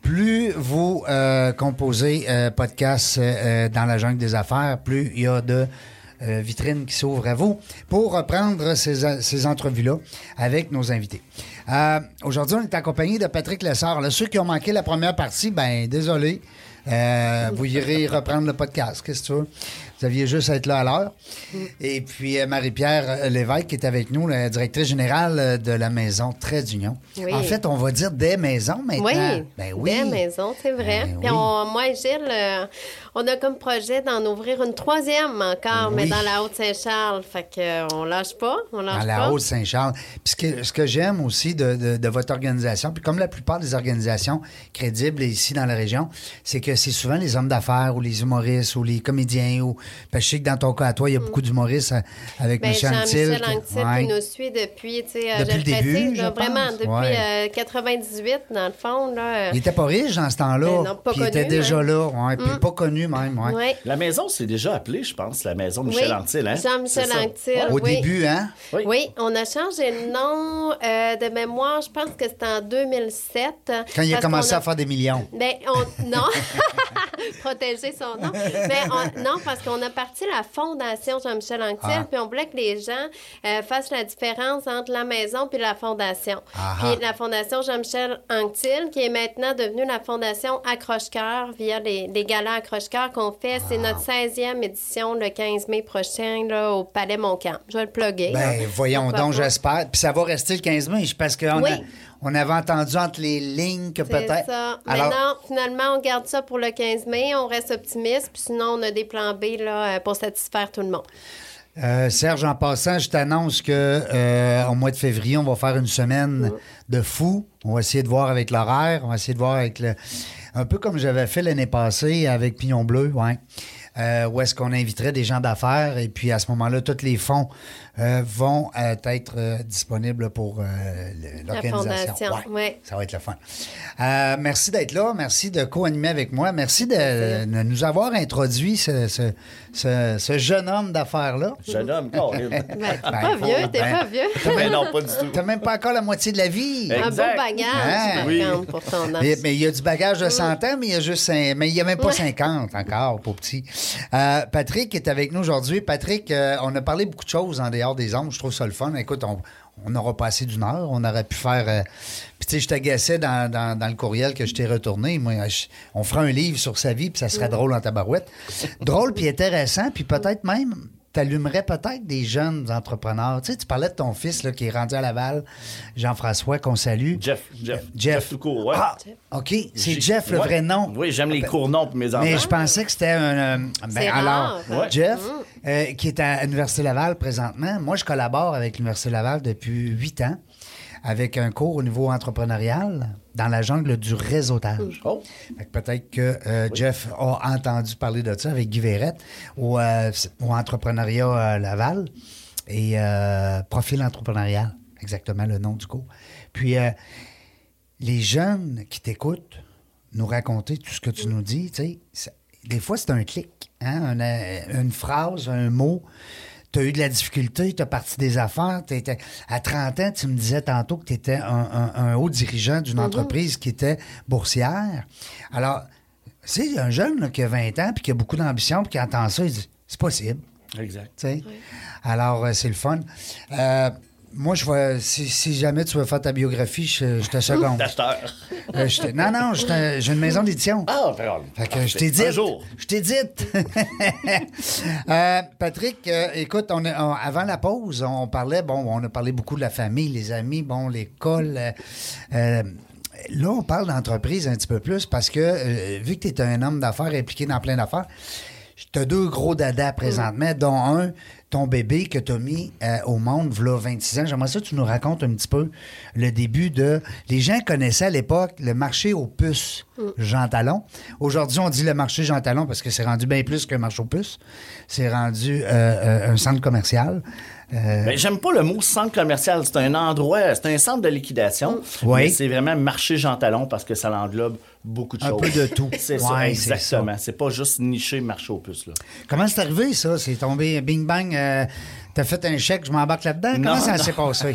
plus vous euh, composez euh, podcast dans la jungle des affaires, plus il y a de vitrines qui s'ouvrent à vous pour reprendre ces, ces entrevues-là avec nos invités. Euh, Aujourd'hui, on est accompagné de Patrick Lessard. Là, ceux qui ont manqué la première partie, ben désolé. Euh, vous irez reprendre le podcast. Qu'est-ce que tu veux? Vous aviez juste à être là à l'heure. Et puis euh, Marie-Pierre euh, Lévesque qui est avec nous, la directrice générale euh, de la maison Trait d'Union. Oui. En fait, on va dire des maisons maintenant. Oui, Ben oui. des maisons, c'est vrai. Ben Puis oui. on- moi et Gilles, euh, on a comme projet d'en ouvrir une troisième encore, mais dans la Haute-Saint-Charles. Fait que euh, on lâche pas, on lâche Dans la. Haute-Saint-Charles. Puis ce que, ce que j'aime aussi de, de- de votre organisation, puis comme la plupart des organisations crédibles ici dans la région, c'est que c'est souvent les hommes d'affaires ou les humoristes ou les comédiens. Ou, parce que je sais que dans ton cas à toi, il y a beaucoup d'humoristes euh, avec Ben, Michel Anctil. Qui- Anctil ouais. qui nous suit depuis, tu sais, euh, Depuis je le début, précise, je là, vraiment, depuis Ouais. euh, 98, dans le fond. Là, euh, Il était pas riche dans ce temps-là. Ben non, pas puis il était connu, déjà hein. là. Ouais, puis pas connu même. Ouais. ouais. La maison, c'est déjà appelé, je pense, la maison Michel Oui, Anctil. Hein? Jean-Michel. Anctil. Au oui. début, hein? Oui. Oui, on a changé le nom euh, de mémoire, je pense que c'était en 2007. Quand il a commencé à faire des millions. Ben, on... non. [laughs] [laughs] Protéger son nom. Mais on- non, parce qu'on a parti la fondation Jean-Michel Anctil, Ah. puis on voulait que les gens euh, fassent la différence entre la maison puis la fondation. Ah. Puis la fondation Jean-Michel Anctil, qui est maintenant devenue la fondation Accroche-Cœur via les, les galas Accroche-Cœur qu'on fait. C'est notre 16e édition le 15 mai prochain là, au Palais Montcalm. Je vais le plugger. Ben, voyons donc, j'espère. Puis ça va rester le 15 mai, parce qu'on Oui. On avait entendu entre les lignes que C'est peut-être. ça. Alors, Maintenant, finalement, on garde ça pour le 15 mai. On reste optimiste. Puis sinon, on a des plans B là, euh, pour satisfaire tout le monde. euh, Serge, en passant, je t'annonce que euh, au mois de février, on va faire une semaine de fou. On va essayer de voir avec l'horaire. On va essayer de voir avec le. Un peu comme j'avais fait l'année passée avec Pignon Bleu, ouais. Euh, où est-ce qu'on inviterait des gens d'affaires et puis à ce moment-là, tous les fonds euh, vont euh, être euh, disponibles pour euh, l'organisation. fondation, ouais. Ça va être le fun. Euh, merci d'être là. Merci de co-animer avec moi. Merci de, de nous avoir introduit ce, ce- ce- ce jeune homme d'affaires-là. Jeune homme, [laughs] Colin. Ben, t'es Ben, pas faut- vieux, t'es ben- pas vieux. Mais [laughs] non, pas du tout. T'as même pas encore la moitié de la vie. Un beau bagage, Hein? Oui. pour ton âge. Mais, il y a du bagage de 100 ans, mais il y a juste cin- mais il y a même pas 50 encore, pour petit. Euh, Patrick est avec nous aujourd'hui. Patrick, euh, on a parlé beaucoup de choses en dehors des ondes. Je trouve ça le fun. Écoute, on, on aura passé d'une heure. On aurait pu faire. euh, Puis, tu sais, je t'agaçais dans, dans- dans le courriel que je t'ai retourné. Moi, je- on fera un livre sur sa vie, puis ça serait drôle en tabarouette. drôle, puis intéressant, puis peut-être même. T'allumerais peut-être des jeunes entrepreneurs. Tu sais, tu parlais de ton fils là, qui est rendu à Laval, Jean-François, qu'on salue. Jeff, Jeff. Jeff. tout court, ouais. Ah, OK. C'est Jeff, le ouais. vrai nom. Oui, j'aime les courts noms pour mes enfants. Mais je pensais que c'était un. euh, ben, C'est alors, rare. Ouais. Jeff, euh, qui est à l'Université Laval présentement. Moi, je collabore avec l'Université Laval depuis huit ans avec un cours au niveau entrepreneurial dans la jungle du réseautage. Oh. Fait que Peut-être que euh, Jeff a entendu parler de ça avec Guy Verrette au, euh, au entrepreneuriat euh, Laval et profil entrepreneurial, exactement le nom du cours. Puis les jeunes qui t'écoutent nous raconter tout ce que tu nous dis, tu sais, des fois c'est un clic, hein, une, une phrase, un mot. Tu as eu de la difficulté, tu as parti des affaires. t'étais- à 30 ans, tu me disais tantôt que tu étais un, un- un haut dirigeant d'une entreprise qui était boursière. Alors, c'est un jeune là, qui a 20 ans puis qui a beaucoup d'ambition puis qui entend ça, il dit c'est possible. Exact. tu sais? Alors, euh, c'est le fun. Euh, moi, je vais, si, si jamais tu veux faire ta biographie, je, je te seconde. [laughs] D'acheteur. Euh, non, non, j'ai une maison d'édition. Ah, d'accord. Fait que je t'ai dit. Un jour. Je t'ai dit. [laughs] Euh, Patrick, euh, écoute, on, avant la pause, on parlait, bon, on a parlé beaucoup de la famille, les amis, bon, l'école. là, on parle d'entreprise un petit peu plus parce que, vu que tu es un homme d'affaires impliqué dans plein d'affaires, tu as deux gros dadas présentement, dont un, ton bébé que tu as mis euh, au monde, v'là 26 ans. J'aimerais ça que tu nous racontes un petit peu le début de. Les gens connaissaient à l'époque le marché aux puces Jean Talon. Aujourd'hui, on dit le marché Jean Talon parce que c'est rendu bien plus qu'un marché aux puces. C'est rendu euh, euh, un centre commercial. Euh, Ben, J'aime pas le mot centre commercial. C'est un endroit, c'est un centre de liquidation. Oui. C'est vraiment marché Jean Talon parce que ça englobe beaucoup de Un choses. peu de tout. [laughs] C'est ça, Ouais, exactement. C'est pas juste niché marché aux puces. Là. comment c'est arrivé, ça? C'est tombé bing bang. euh, T'as fait un chèque, je m'embarque là-dedans? Comment Non, ça s'est passé?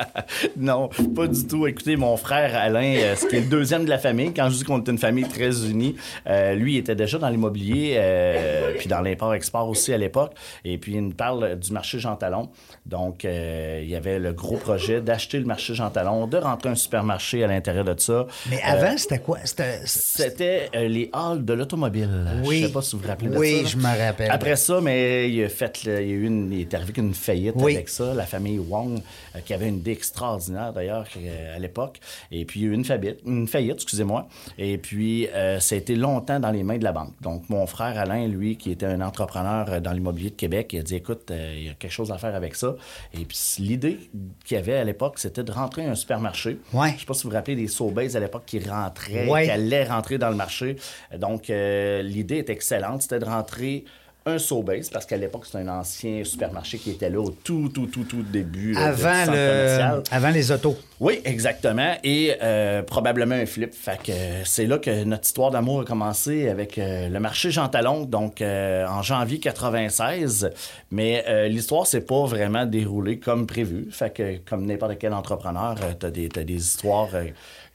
[laughs] non, pas du tout. Écoutez, mon frère Alain, euh, ce qui est le deuxième de la famille, quand je dis qu'on est une famille très unie, euh, lui il était déjà dans l'immobilier, euh, puis dans l'import-export aussi à l'époque. Et puis il nous parle du marché Jean Talon. Donc, il y avait le gros projet d'acheter le marché Jean Talon, de rentrer un supermarché à l'intérieur de ça. Mais avant, c'était quoi? C'était. Les halls de l'automobile. Oui. Je sais pas si vous vous rappelez de Oui, ça. je me rappelle. Après ça, mais il a fait, il, y a eu une, arrivé avec une faillite Oui. avec ça. La famille Wong, euh, qui avait une idée extraordinaire d'ailleurs euh, à l'époque. Et puis il y a eu une faillite, une faillite, excusez-moi. Et puis euh, ça a été longtemps dans les mains de la banque. Donc mon frère Alain, lui, qui était un entrepreneur dans l'immobilier de Québec, il a dit écoute, il y a quelque chose à faire avec ça. Et puis l'idée qu'il y avait à l'époque, c'était de rentrer un supermarché. Ouais. Je sais pas si vous vous rappelez des Sobeys à l'époque qui rentraient, Ouais. qui allaient rentrer dans le marché. Donc, l'idée est excellente. C'était de rentrer un Sobeys, parce qu'à l'époque, c'était un ancien supermarché qui était là au tout, tout, tout, tout début. là, Avant, le... avant les autos. Oui, exactement. Et euh, probablement un flip. Fait que euh, c'est là que notre histoire d'amour a commencé avec euh, le marché Jean Talon, donc euh, en janvier 96. Mais l'histoire s'est pas vraiment déroulée comme prévu. Fait que comme n'importe quel entrepreneur, t'as des, t'as des histoires.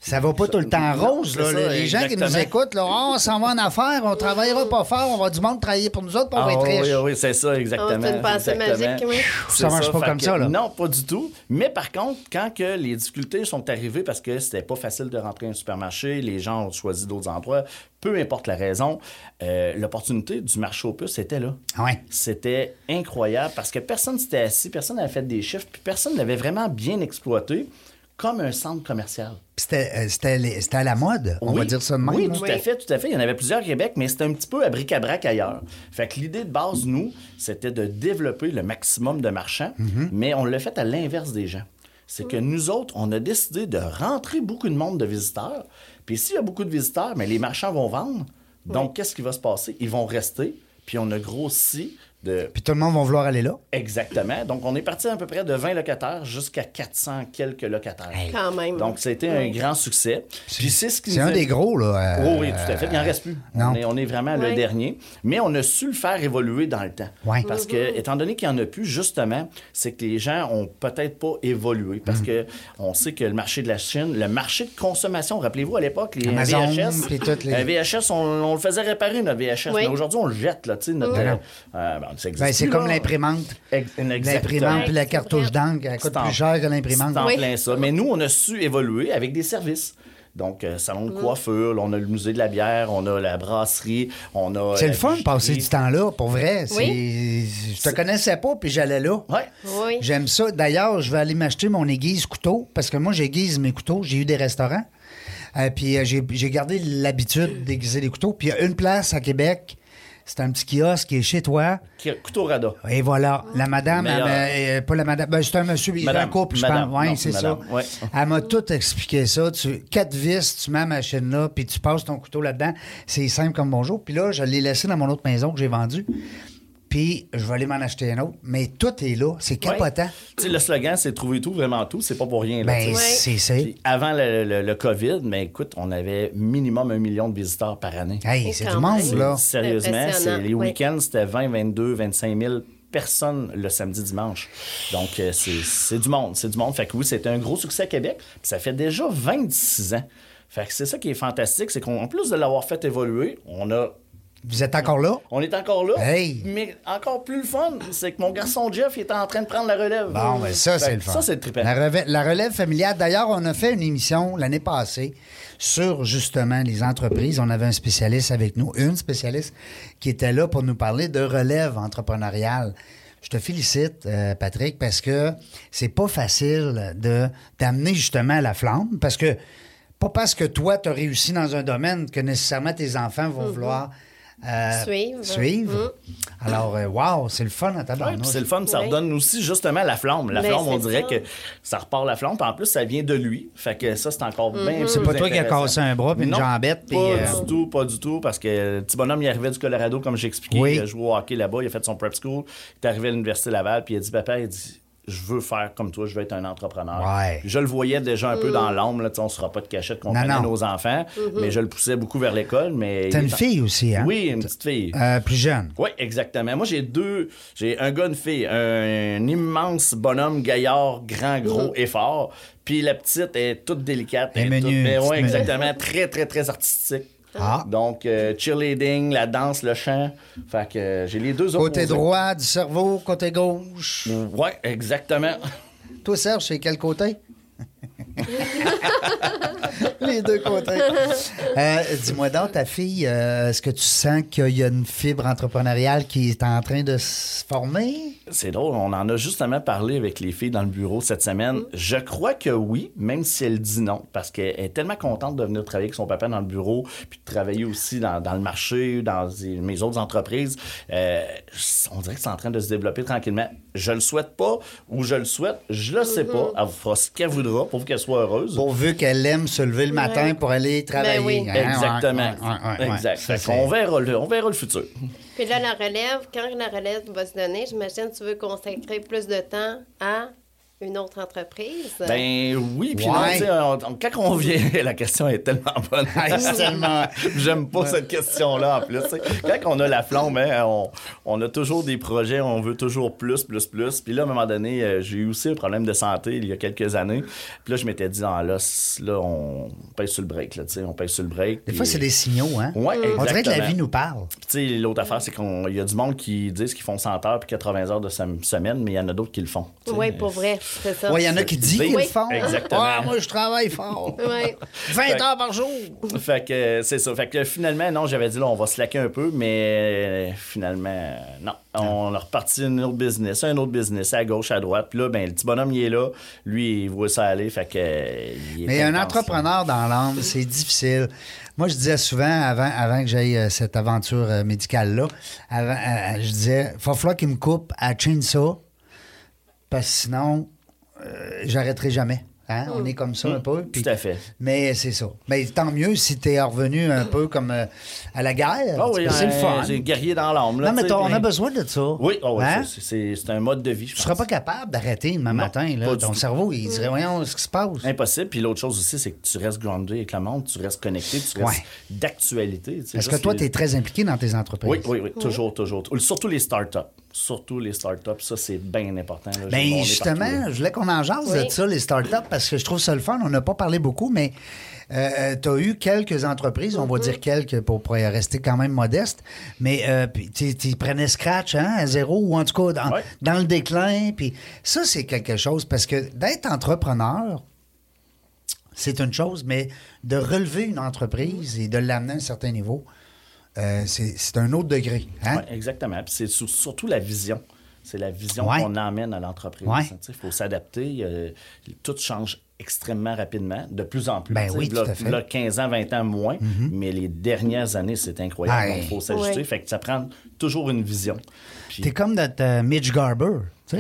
Ça va pas tout le temps rose, là. ça, les, gens qui nous écoutent, là, on s'en va en affaires, on travaillera pas fort, on va du monde travailler pour nous autres, puis on va Ah, être riches. oui, oui, c'est ça, exactement. C'est une pensée exactement. magique, oui. Ça marche pas comme que- ça, là. Non, pas du tout. Mais par contre, quand que les difficultés sont arrivées parce que c'était pas facile de rentrer à un supermarché, les gens ont choisi d'autres endroits, peu importe la raison, euh, l'opportunité du marché aux puces était là. Ouais. C'était incroyable parce que personne s'était assis, personne n'avait fait des chiffres, puis personne n'avait vraiment bien exploité comme un centre commercial. C'était euh, c'était à la mode, on Oui. va dire ça de même. Oui, là. tout à fait, tout à fait. Il y en avait plusieurs au Québec, mais c'était un petit peu à bric-à-brac ailleurs. Fait que l'idée de base, nous, c'était de développer le maximum de marchands, Mhm. mais on l'a fait à l'inverse des gens. C'est que nous autres, on a décidé de rentrer beaucoup de monde de visiteurs. Puis s'il y a beaucoup de visiteurs, mais les marchands vont vendre. Donc, qu'est-ce qui va se passer? Ils vont rester. Puis on a grossi de Puis tout le monde va vouloir aller là. Exactement. Donc, on est parti à peu près de 20 locataires jusqu'à 400 quelques locataires. Quand même. Donc, ça a été un grand succès. Puis c'est ce qui C'est un a- des gros, là. euh, Oh oui, tout à fait. Il n'en reste plus. non. On, est, on est vraiment le Oui. dernier. Mais on a su le faire évoluer dans le temps. Ouais. Parce que, étant donné qu'il n'y en a plus, justement, c'est que les gens ont peut-être pas évolué. Parce Mm. que on sait que le marché de la Chine, le marché de consommation, rappelez-vous à l'époque, les Amazon, VHS, les- un VHS, on, on le faisait réparer, notre VHS. Oui. Mais aujourd'hui, on le jette, là, tu sais, notre... Oui. euh, euh, bon, ça existe Ben, c'est comme l'imprimante. L'imprimante puis la cartouche d'encre, elle coûte plus cher que l'imprimante. C'est en Oui. plein ça. Mais nous, on a su évoluer avec des services. Donc, euh, salon de coiffure, là, on a le musée de la bière, on a la brasserie, on a... C'est le fun de passer du temps là, pour vrai. Oui. Je te connaissais pas, puis j'allais là. Ouais. Oui. J'aime ça. D'ailleurs, je vais aller m'acheter mon aiguise couteau, parce que moi, j'aiguise mes couteaux. J'ai eu des restaurants. Euh, puis euh, j'ai j'ai gardé l'habitude d'aiguiser les couteaux. Puis il y a une place à Québec, c'est un petit kiosque qui est chez toi. Couteau Rada. Et voilà, la madame, Meilleur. elle m'a- euh, pas la madame, ben, c'est un monsieur, il est Madame. un couple, je Madame. pense. Oui, c'est ça. madame. Ouais. Elle m'a tout expliqué ça. Tu, quatre vis, tu mets la machine là, puis tu passes ton couteau là-dedans. C'est simple comme bonjour. Puis là, je l'ai laissé dans mon autre maison que j'ai vendue. Puis je vais aller m'en acheter un autre. Mais tout est là. C'est capotant. Tu sais, le slogan, c'est trouver tout, vraiment tout. C'est pas pour rien. Là, Ben, c'est ça. Avant le, le- le COVID, mais écoute, on avait minimum un million de visiteurs par année. Hey, Et c'est du monde, là. Sérieusement, c'est- les week-ends, c'était 20, 22, 25 000 personnes le samedi, dimanche. Donc, euh, c'est c'est du monde. C'est du monde. Fait que oui, c'était un gros succès à Québec. Puis ça fait déjà 26 ans. Fait que c'est ça qui est fantastique, c'est qu'en plus de l'avoir fait évoluer, on a Vous êtes encore là? On est encore là. Hey! Mais encore plus le fun, c'est que mon garçon Jeff il est en train de prendre la relève. Bon, ben ça, c'est le fun. Ça, c'est le trippant. La, relève- la relève familiale. D'ailleurs, on a fait une émission l'année passée sur justement les entreprises. On avait un spécialiste avec nous, une spécialiste qui était là pour nous parler de relève entrepreneuriale. Je te félicite, euh, Patrick, parce que c'est pas facile de d'amener justement la flamme, parce que pas parce que toi, tu as réussi dans un domaine que nécessairement tes enfants vont vouloir euh, Suivre. suivre. Alors, euh, wow, c'est le fun à Ouais, tabarnouche. puis c'est le fun, ça Oui. redonne aussi justement la flamme. La flamme, on dirait ça. que ça repart la flamme. Puis en plus, ça vient de lui. Fait que ça, c'est encore bien Mm-hmm. C'est pas toi qui as cassé un bras puis une Non, jambette, puis, Pas euh, du tout, pas du tout. Parce que le petit bonhomme, il arrivait du Colorado, comme j'ai expliqué. Oui. Il a joué au hockey là-bas, il a fait son prep school. Il est arrivé à l'Université Laval, puis il a dit Papa, il dit je veux faire comme toi, je veux être un entrepreneur. Ouais. Je le voyais déjà un peu dans l'ombre, on ne sera pas de cachette qu'on non. nos enfants, mais je le poussais beaucoup vers l'école. mais T'as une fille aussi, hein? Oui, une petite fille. Euh, plus jeune. Oui, exactement. Moi, j'ai deux. J'ai un gars, une fille. Un, immense bonhomme gaillard, grand, gros et fort. Puis la petite est toute délicate. Est toute- menue, mais petite ouais, exactement. Très, très, très artistique. Ah. Donc, euh, cheerleading, la danse, le chant. Fait que euh, j'ai les deux Côté opposés. droit du cerveau, côté gauche. Ouais, exactement. [laughs] Toi, Serge, c'est quel côté? [laughs] Les deux côtés. Euh, Dis-moi donc, ta fille, est-ce que tu sens qu'il y a une fibre entrepreneuriale qui est en train de se former? C'est drôle, on en a justement parlé avec les filles dans le bureau cette semaine. Je crois que oui, même si elle dit non, parce qu'elle est tellement contente de venir travailler avec son papa dans le bureau, puis de travailler aussi dans, dans le marché, dans mes autres entreprises. Euh, on dirait que c'est en train de se développer tranquillement. Je le souhaite pas, ou je le souhaite, je le sais pas. Elle fera ce qu'elle voudra pour qu'elle soit heureuse. Pourvu qu'elle aime se lever le matin Ouais. pour aller travailler. Ben oui. hein? Exactement. Ouais, ouais, ouais, ouais. exact. Ça, c'est- verra, le, on verra le futur. Puis là, la relève, quand la relève va se donner, j'imagine que tu veux consacrer plus de temps à une autre entreprise? Ben oui, puis Ouais. non, tu sais, on- on- quand on vient, [laughs] la question est tellement bonne. [laughs] Tellement- [laughs] J'aime pas cette question-là en plus. Quand on a la flamme, hein, on, on a toujours des projets, on veut toujours plus, plus, plus. Puis là, à un moment donné, euh, j'ai eu aussi un problème de santé il y a quelques années. Puis là, je m'étais dit, ah, là, là, on pèse sur le break, là, tu sais, on pèse sur le break. Des fois, c'est des signaux, hein? Ouais, On dirait que la vie nous parle. Puis, tu sais, l'autre affaire, c'est qu'il y a du monde qui disent qu'ils font 100 heures puis 80 heures de sem- semaine, mais il y en a d'autres qui le font. Oui, pour vrai, c'est ça. Ouais, il y en a qui disent qu'ils le font. exactement. Ah, moi, je travaille fort. [laughs] Oui. 20 heures par jour. Fait que euh, c'est ça. Fait que finalement, non, j'avais dit là, on va se laquer un peu, mais euh, finalement, euh, non. On a reparti un autre business, un autre business à gauche, à droite. Puis là, ben, le petit bonhomme, il est là. Lui, il voit ça aller. Fait que. il est Mais un entrepreneur dans l'âme, c'est difficile. Moi, je disais souvent, avant, avant que j'aille euh, cette aventure euh, médicale-là, euh, je disais, il va falloir qu'il me coupe à Chainsaw, parce que sinon, euh, j'arrêterai jamais. Hein? On est comme ça un peu. puis- Tout à fait. Mais c'est ça. Mais tant mieux si tu es revenu un peu comme euh, à la guerre. Ah oui, c'est le un- fun. C'est guerrier dans l'âme. Non, mais on a besoin de ça. Oui, ah oui, Hein? c'est- un mode de vie, je Tu seras pense. pas capable d'arrêter demain matin. Là. Ton tout. cerveau, il dirait, voyons ce qui se passe. Impossible. Puis l'autre chose aussi, c'est que tu restes groundé avec le monde, tu restes connecté, tu restes Ouais. d'actualité. Est-ce que toi, les- tu es très impliqué dans tes entreprises? Oui, oui, oui, toujours, toujours. Surtout les startups. Surtout les startups, ça, c'est bien important. là. Ben justement, je voulais qu'on en jase Oui. de ça, les startups, parce que je trouve ça le fun. On n'a pas parlé beaucoup, mais tu as eu quelques entreprises, on va dire quelques pour, pour rester quand même modeste, mais euh, tu tu prenais scratch hein, à zéro, ou en tout cas dans, Ouais. dans le déclin. Puis ça, c'est quelque chose, parce que d'être entrepreneur, c'est une chose, mais de relever une entreprise et de l'amener à un certain niveau, euh, c'est un autre degré. Hein? Ouais, exactement. Puis c'est sur- surtout la vision. C'est la vision Ouais. qu'on emmène à l'entreprise. Ouais. Il faut s'adapter. euh, tout change extrêmement rapidement, de plus en plus. Ben oui, v'là- tout à fait. v'là 15 ans, 20 ans moins, mais les dernières années, c'est incroyable. Il faut s'ajuster. Ouais. Fait que ça prend toujours une vision. Puis- T'es comme notre euh, Mitch Garber. [laughs] non,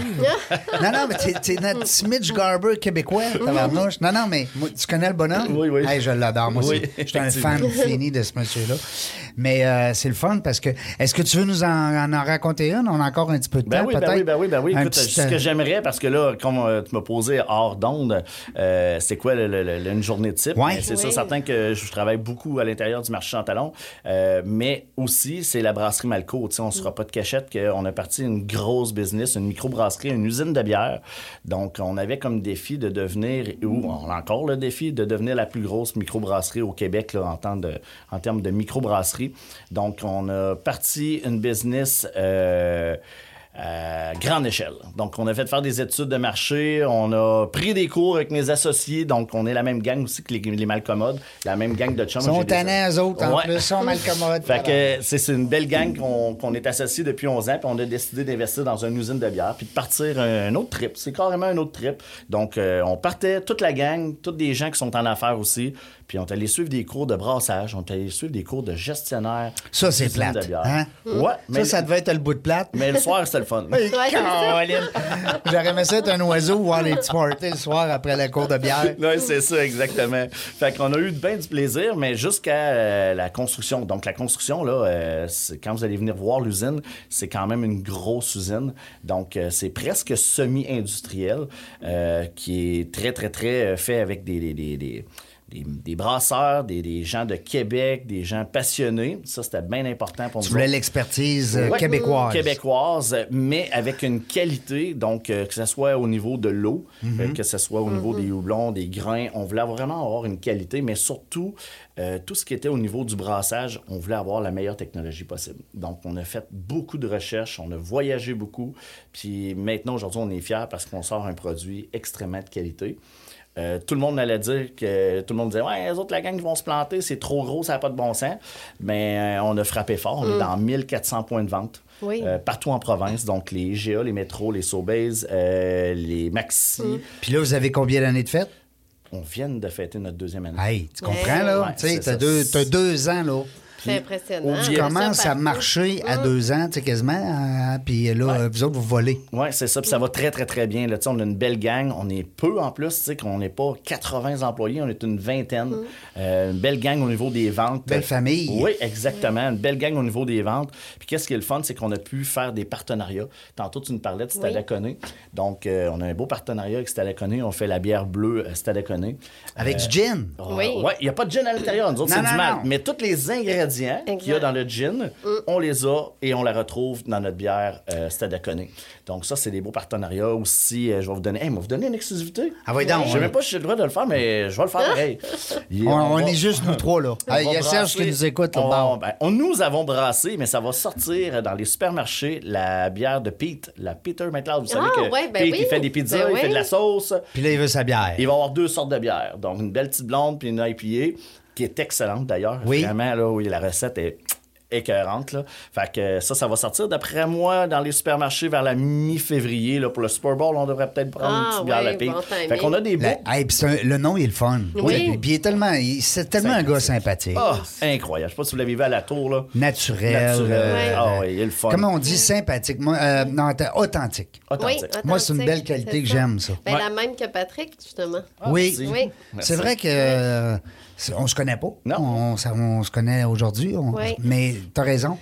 non, mais t'es, notre Mitch Garber québécois, tabarnouche. Non, non, mais moi, tu connais le bonhomme? Oui, oui. Hey, je l'adore. Moi Oui, aussi. Je suis un fan fini de ce monsieur-là. Mais euh, c'est le fun parce que. Est-ce que tu veux nous en, en, en raconter une? On a encore un petit peu de Ben temps, oui, ben peut-être? oui, ben oui, ben oui. Un Écoute, petit, ce que euh, j'aimerais, parce que là, comme euh, tu m'as posé hors d'onde, euh, c'est quoi le- le- le- une journée type? Ouais. Ben, C'est sûr, Oui. certain que je travaille beaucoup à l'intérieur du marché Chantalon, euh, mais aussi, c'est la brasserie Malco. Tu sais, on ne se fera pas de cachette qu'on a parti une grosse business, une microbrasserie, une usine de bière. Donc, on avait comme défi de devenir, ou on a encore le défi, de devenir la plus grosse microbrasserie au Québec là, en, temps de, en termes de microbrasserie Donc, on a parti une business euh, à grande échelle. Donc, on a fait faire des études de marché, on a pris des cours avec mes associés, donc on est la même gang aussi que les, les malcommodes, la même gang de chums. Ils sont J'ai des- tannants, eux autres, en Ouais. plus, ils sont malcommodes. Fait que c'est une belle gang qu'on qu'on est associés depuis 11 ans, puis on a décidé d'investir dans une usine de bière, puis de partir un autre trip. C'est carrément un autre trip. Donc, euh, on partait, toute la gang, tous des gens qui sont en affaires aussi, puis on est allé suivre des cours de brassage, on est allé suivre des cours de gestionnaire. Ça, c'est plate, de bière. hein? Ouais, mais, Ça, ça devait être le bout de plate. mais le soir, c'était le fun. [laughs] J'aurais aimé ça être un oiseau, voir les petits parties le soir après la cour de bière. [laughs] Oui, c'est ça, exactement. Fait qu'on a eu bien du plaisir, mais jusqu'à euh, la construction. Donc, la construction, là, euh, quand vous allez venir voir l'usine, c'est quand même une grosse usine. Donc, euh, c'est presque semi-industriel, euh, qui est très, très, très fait avec des, des, des- des- des- des brasseurs, des, des gens de Québec, des gens passionnés. Ça, c'était bien important pour Tu nous. voulais autres. l'expertise euh, Ouais. québécoise. Québécoise, mais avec une qualité, donc euh, que ce soit au niveau de l'eau, Mhm. euh, que ce soit au niveau des houblons, des grains, on voulait vraiment avoir une qualité, mais surtout, euh, tout ce qui était au niveau du brassage, on voulait avoir la meilleure technologie possible. Donc, on a fait beaucoup de recherches, on a voyagé beaucoup, puis maintenant, aujourd'hui, on est fiers parce qu'on sort un produit extrêmement de qualité. Euh, tout le monde allait dire que tout le monde disait ouais les autres la gang ils vont se planter c'est trop gros ça n'a pas de bon sens mais euh, on a frappé fort on est dans 1400 points de vente Oui. euh, partout en province donc les IGA les métros les Sobeys euh, les Maxi Puis là, vous avez combien d'années de fête? on vient de fêter notre deuxième année Hey, tu comprends, là? Ouais, tu deux, t'as deux ans, là. C'est impressionnant. Tu commences Ça à marcher à deux ans, tu sais, quasiment. hein, puis là, vous autres, vous volez. Oui, c'est ça. Puis ça va très, très, très bien. Là, on a une belle gang. On est peu en plus. tu sais, qu'on n'est pas 80 employés. On est une vingtaine. Euh, une belle gang au niveau des ventes. Belle famille. Oui, exactement. Une belle gang au niveau des ventes. Puis qu'est-ce qui est le fun, c'est qu'on a pu faire des partenariats. Tantôt, tu nous parlais de Stadaconé. Donc, euh, on a un beau partenariat avec Stadaconé. On fait la bière bleue euh, Stadaconé. Avec du gin. Oui. Oui, il n'y a pas de gin à l'intérieur. Nous autres, c'est du mal. Mais tous les ingrédients qu'il y a dans le gin, on les a et on la retrouve dans notre bière euh, Stadaconé. Donc, ça, c'est des beaux partenariats aussi. euh, je vais vous donner. Hey, vous donner une exclusivité. Ah oui, donc. Je ne sais même pas si j'ai le droit de le faire, mais je vais le faire pareil. [laughs] Il- On, on va- est juste nous trois, là. [laughs] Il y a Serge qui nous écoute, là. on, ben, nous avons brassé, mais ça va sortir dans les supermarchés la bière de Pete, la Peter McLeod. Vous savez Ah, que ouais, ben Pete, oui. il fait des pizzas, Ben il fait de la sauce. Puis là, il veut sa bière. Il va y avoir deux sortes de bières. Donc, une belle petite blonde puis une IPA, qui est excellente d'ailleurs. Oui. Vraiment, là, oui, la recette est écœurante. Là. Fait que ça, ça va sortir d'après moi dans les supermarchés vers la mi-février. Là, pour le Super Bowl, on devrait peut-être prendre une Ah, petite bière ouais, la pique. bon timing. fait qu'on a des beaux. La- hey, puis c'est un- le nom, il est le fun. Oui. Puis il est tellement, il- c'est tellement un gars sympathique. Ah, incroyable. Je sais pas si vous l'avez vu à la tour. Là. Naturel. Naturel. euh, Ah, oui, il est le fun. Comment on dit sympathique? Moi, euh, non, authentique. Authentique. Moi, c'est une belle qualité que j'aime, ça. Ben, Ouais. La même que Patrick, justement. oui. merci. Oui. C'est vrai que euh, on se connaît pas. Non. On, se connaît aujourd'hui. on- Oui. Mais tu as raison.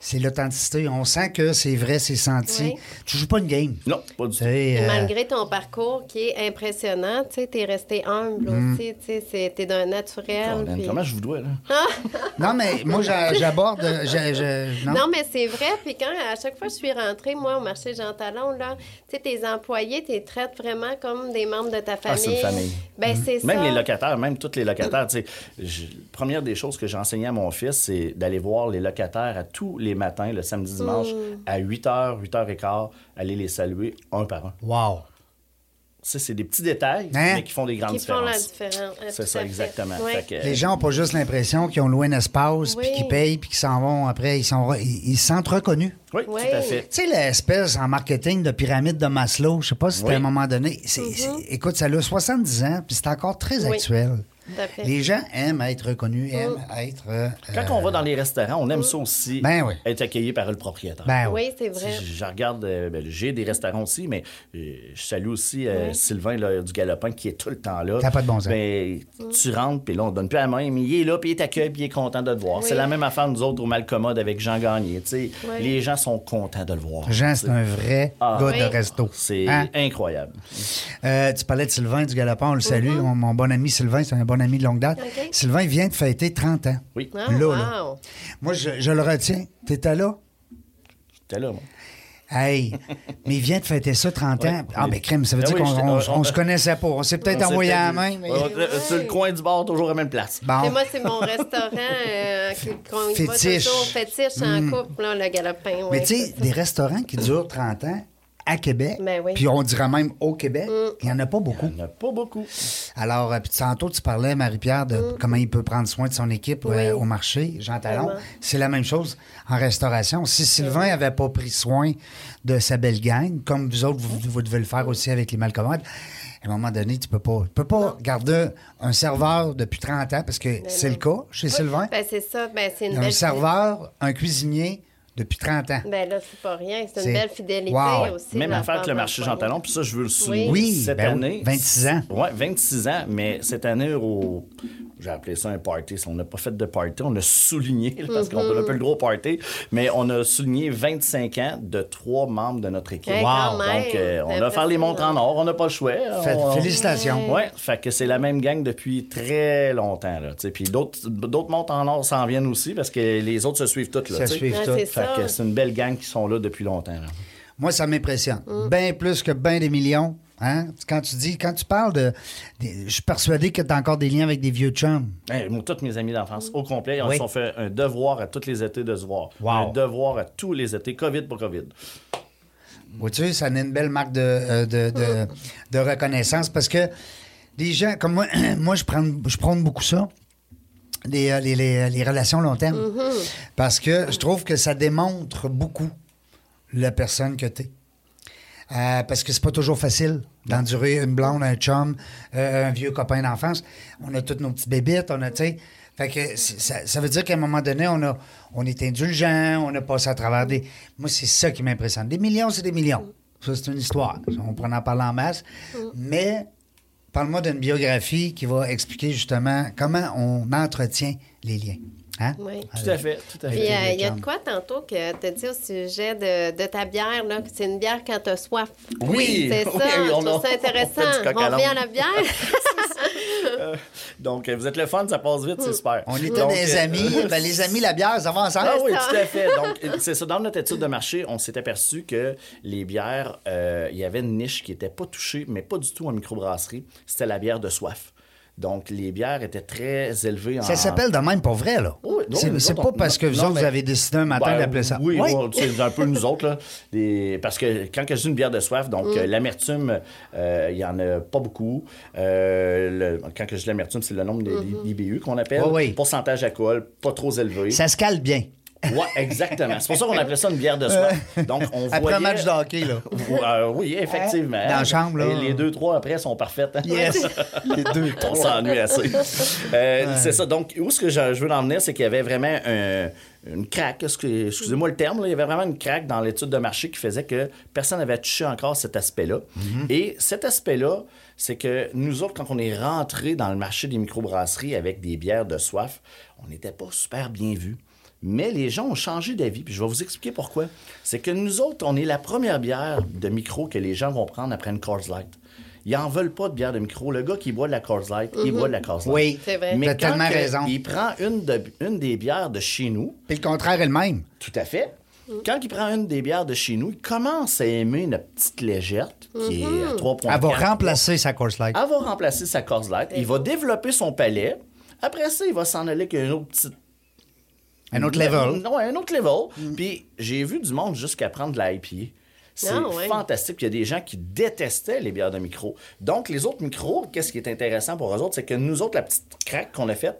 C'est l'authenticité. On sent que c'est vrai, c'est senti. Oui. Tu joues pas une game. Non, pas du Tu tout. euh, malgré ton parcours qui est impressionnant, tu sais, t'es resté humble Mm. aussi, tu sais, c'est- t'es d'un naturel. Puis- Comment je vous dois, là? [laughs] Non, mais moi, j'a- j'aborde. non? Non, mais c'est vrai. Puis quand, à chaque fois que je suis rentrée, moi, au marché Jean Talon, là, tu sais, tes employés, tu les traites vraiment comme des membres de ta Ah, famille. c'est une famille. Ben, c'est Même ça. les locataires, même tous les locataires. tu sais, je- première des choses que j'ai enseigné à mon fils, c'est d'aller voir les locataires à tous les matins, le samedi, dimanche, Mm. à 8h, 8h15, aller les saluer un par un. Wow. Ça, c'est des petits détails, Hein? mais qui font des grandes Qui font la différences. différence. Euh, C'est ça, exactement. Ouais. Fait que- Les gens n'ont pas juste l'impression qu'ils ont loué un espace, puis qu'ils payent, puis qu'ils s'en vont après. Ils, sont, ils, ils se sentent reconnus. Oui, Oui. tout à fait. Tu sais, l'espèce en marketing de pyramide de Maslow, je sais pas si c'était Oui. à un moment donné. c'est- c'est- écoute, ça a 70 ans, puis c'est encore très Oui. actuel. Les gens aiment être reconnus, aiment être. euh, Quand on va dans les restaurants, on aime ça aussi, Ben oui. être accueilli par le propriétaire. Ben oui. Oui, c'est vrai. Si Je, regarde, euh, ben, j'ai des restaurants aussi, mais euh, je salue aussi euh, Sylvain là, du Galopin qui est tout le temps là. A pas de bon sens. Ben, tu rentres, puis là, on te donne plus la main, mais il est là, puis il t'accueille, puis il est content de te voir. Oui. C'est la même affaire, nous autres, au Malcommode avec Jean Gagné. Les gens sont contents de le voir. Jean, c'est un vrai Ah. gars Oui. de resto. C'est Hein? incroyable. Euh, tu parlais de Sylvain du Galopin, on le salue. Mon, mon bon ami Sylvain, c'est un bon ami de longue date. Mm-hmm. OK. Sylvain vient de fêter 30 ans. Oui, Ah, Là, wow. là. Moi, je, je le retiens. T'étais là? j'étais là, moi. Hey, [laughs] mais il vient de fêter ça 30 ans. Ah, ben, crème, ça veut Ben dire oui, qu'on j'étais- on- on se connaissait pas. On s'est peut-être envoyé à la main. mais- Ouais, Sur le coin du bar, toujours à la même place. Bon. Et moi, c'est mon restaurant euh, qui- qu'on y va Fétiche. toujours fétiche en couple, là, le galopin. Mais tu sais, des restaurants qui durent 30 ans à Québec, Ben oui. puis on dirait même au Québec, il n'y en a pas beaucoup. Il n'y en a pas beaucoup. Alors, euh, puis tantôt, tu parlais, Marie-Pierre, de comment il peut prendre soin de son équipe euh, Mm. Au marché, Jean Talon. C'est la même chose en restauration. Si Sylvain n'avait pas pris soin de sa belle gang, comme vous autres, vous, vous devez le faire aussi avec les malcommodes, à un moment donné, tu peux pas, tu peux pas garder un serveur depuis 30 ans, parce que c'est le cas chez Sylvain. Ben, c'est ça. Ben, c'est une un belle serveur, un cuisinier depuis 30 ans. Ben là, c'est pas rien. C'est C'est- une belle fidélité Wow. aussi. Même affaire que le marché Jean. Talon, puis ça, je veux le souligner. Oui, cette ben année. 26 ans. Oui, 26 ans, mais cette année, au. J'ai appelé ça un party. On n'a pas fait de party, on a souligné, là, [laughs] parce qu'on a un peu le gros party, mais on a souligné 25 ans de trois membres de notre équipe. Hey, même, Donc, euh, on a fait les montres en or, on n'a pas le choix. Fait- On- félicitations. Oui, fait que c'est la même gang depuis très longtemps. Là, puis d'autres montres en or s'en viennent aussi parce que les autres se suivent toutes. Là, Ouais, c'est Fait ça. que c'est une belle gang qui sont là depuis longtemps. là. Moi, ça m'impressionne. Mm. Bien plus que bien des millions. Hein? Quand tu dis, quand tu parles de. des- je suis persuadé que tu as encore des liens avec des vieux chums. Hey, moi, tous mes amis d'enfance, au complet, ils Oui. sont fait un devoir à tous les étés de se voir. Wow. Un devoir à tous les étés, COVID pour COVID. Vois-tu, ça a une belle marque de, euh, de, de- de reconnaissance parce que les gens, comme moi, [clears throat] moi je, prends, je prône beaucoup ça. Les, euh, les- les- les relations long terme. Parce que je trouve que ça démontre beaucoup la personne que tu es. Parce que c'est pas toujours facile d'endurer une blonde, un chum, euh, un vieux copain d'enfance. On a toutes nos petites bébites, on a, tu sais. Fait que ça, ça veut dire qu'à un moment donné, on, a, on est indulgent, on a passé à travers des. Moi, c'est ça qui m'impressionne. Des millions, c'est des millions. Ça, c'est une histoire. On pourrait en parler en masse. Mais parle-moi d'une biographie qui va expliquer justement comment on entretient les liens. Hein? Oui. Tout à fait, tout à Puis, fait. euh, il y a de quoi tantôt que tu as dit au sujet de, de ta bière, là, que c'est une bière quand tu as soif. Oui, c'est [laughs] ça. oui, je on trouve ça [laughs] on intéressant. On, à revient à la bière. [laughs] Donc, euh, vous êtes le fun, ça passe vite, c'est super. On était Donc, des euh, amis. [laughs] Ben, les amis, la bière, ça va ensemble. Ah oui, tout à fait. Donc, c'est ça. Dans notre étude de marché, on s'est aperçu que les bières, euh, il y avait une niche qui n'était pas touchée, mais pas du tout en microbrasserie. C'était la bière de soif. Donc, les bières étaient très élevées en... Ça s'appelle de même pour vrai, là. Oui, c'est nous c'est autres, pas parce que vous non, autres, vous avez décidé un matin Ben, d'appeler ça. Oui, bon, c'est un peu nous autres. Là, Parce que quand je dis une bière de soif, donc Mm. euh, l'amertume, euh, il n'y en a pas beaucoup. Euh, le- quand que je dis l'amertume, c'est le nombre de d'IBU qu'on appelle. Oui, oui. Pourcentage d'alcool, pas trop élevé. Ça se cale bien. Oui, exactement. C'est pour ça qu'on appelait ça une bière de soif. Donc, on Après voyait... un match de hockey, là. Euh, oui, effectivement. Dans la chambre, là. Et les deux, trois après sont parfaites. hein? Yes. [laughs] Les deux. On s'ennuie assez. Euh, C'est ça. Donc, où ce que je, veux en venir, c'est qu'il y avait vraiment un- une craque. excusez- Excusez-moi le terme. là, il y avait vraiment une craque dans l'étude de marché qui faisait que personne n'avait touché encore cet aspect-là. Et cet aspect-là, c'est que nous autres, quand on est rentré dans le marché des microbrasseries avec des bières de soif, on n'était pas super bien vus. Mais les gens ont changé d'avis, puis je vais vous expliquer pourquoi. C'est que nous autres, on est la première bière de micro que les gens vont prendre après une Coors Light. Ils en veulent pas de bière de micro. Le gars qui boit de la Coors Light, il boit de la Coors Light. Oui, C'est vrai. Mais T'as quand tellement que raison. il prend une, de- une des bières de chez nous, Puis le contraire est le même. tout à fait. Quand il prend une des bières de chez nous, il commence à aimer notre petite légette, qui est à 3,4. Elle va remplacer sa course light. Elle va remplacer sa Coors Light. Il va développer son palais. Après ça, il va s'en aller avec une autre petite Un autre level. non, un autre level. Puis j'ai vu du monde jusqu'à prendre de la IPA. C'est Ah, ouais. fantastique. Il y a des gens qui détestaient les bières de micro. Donc, les autres micros, qu'est-ce qui est intéressant pour eux autres, c'est que nous autres, la petite craque qu'on a faite,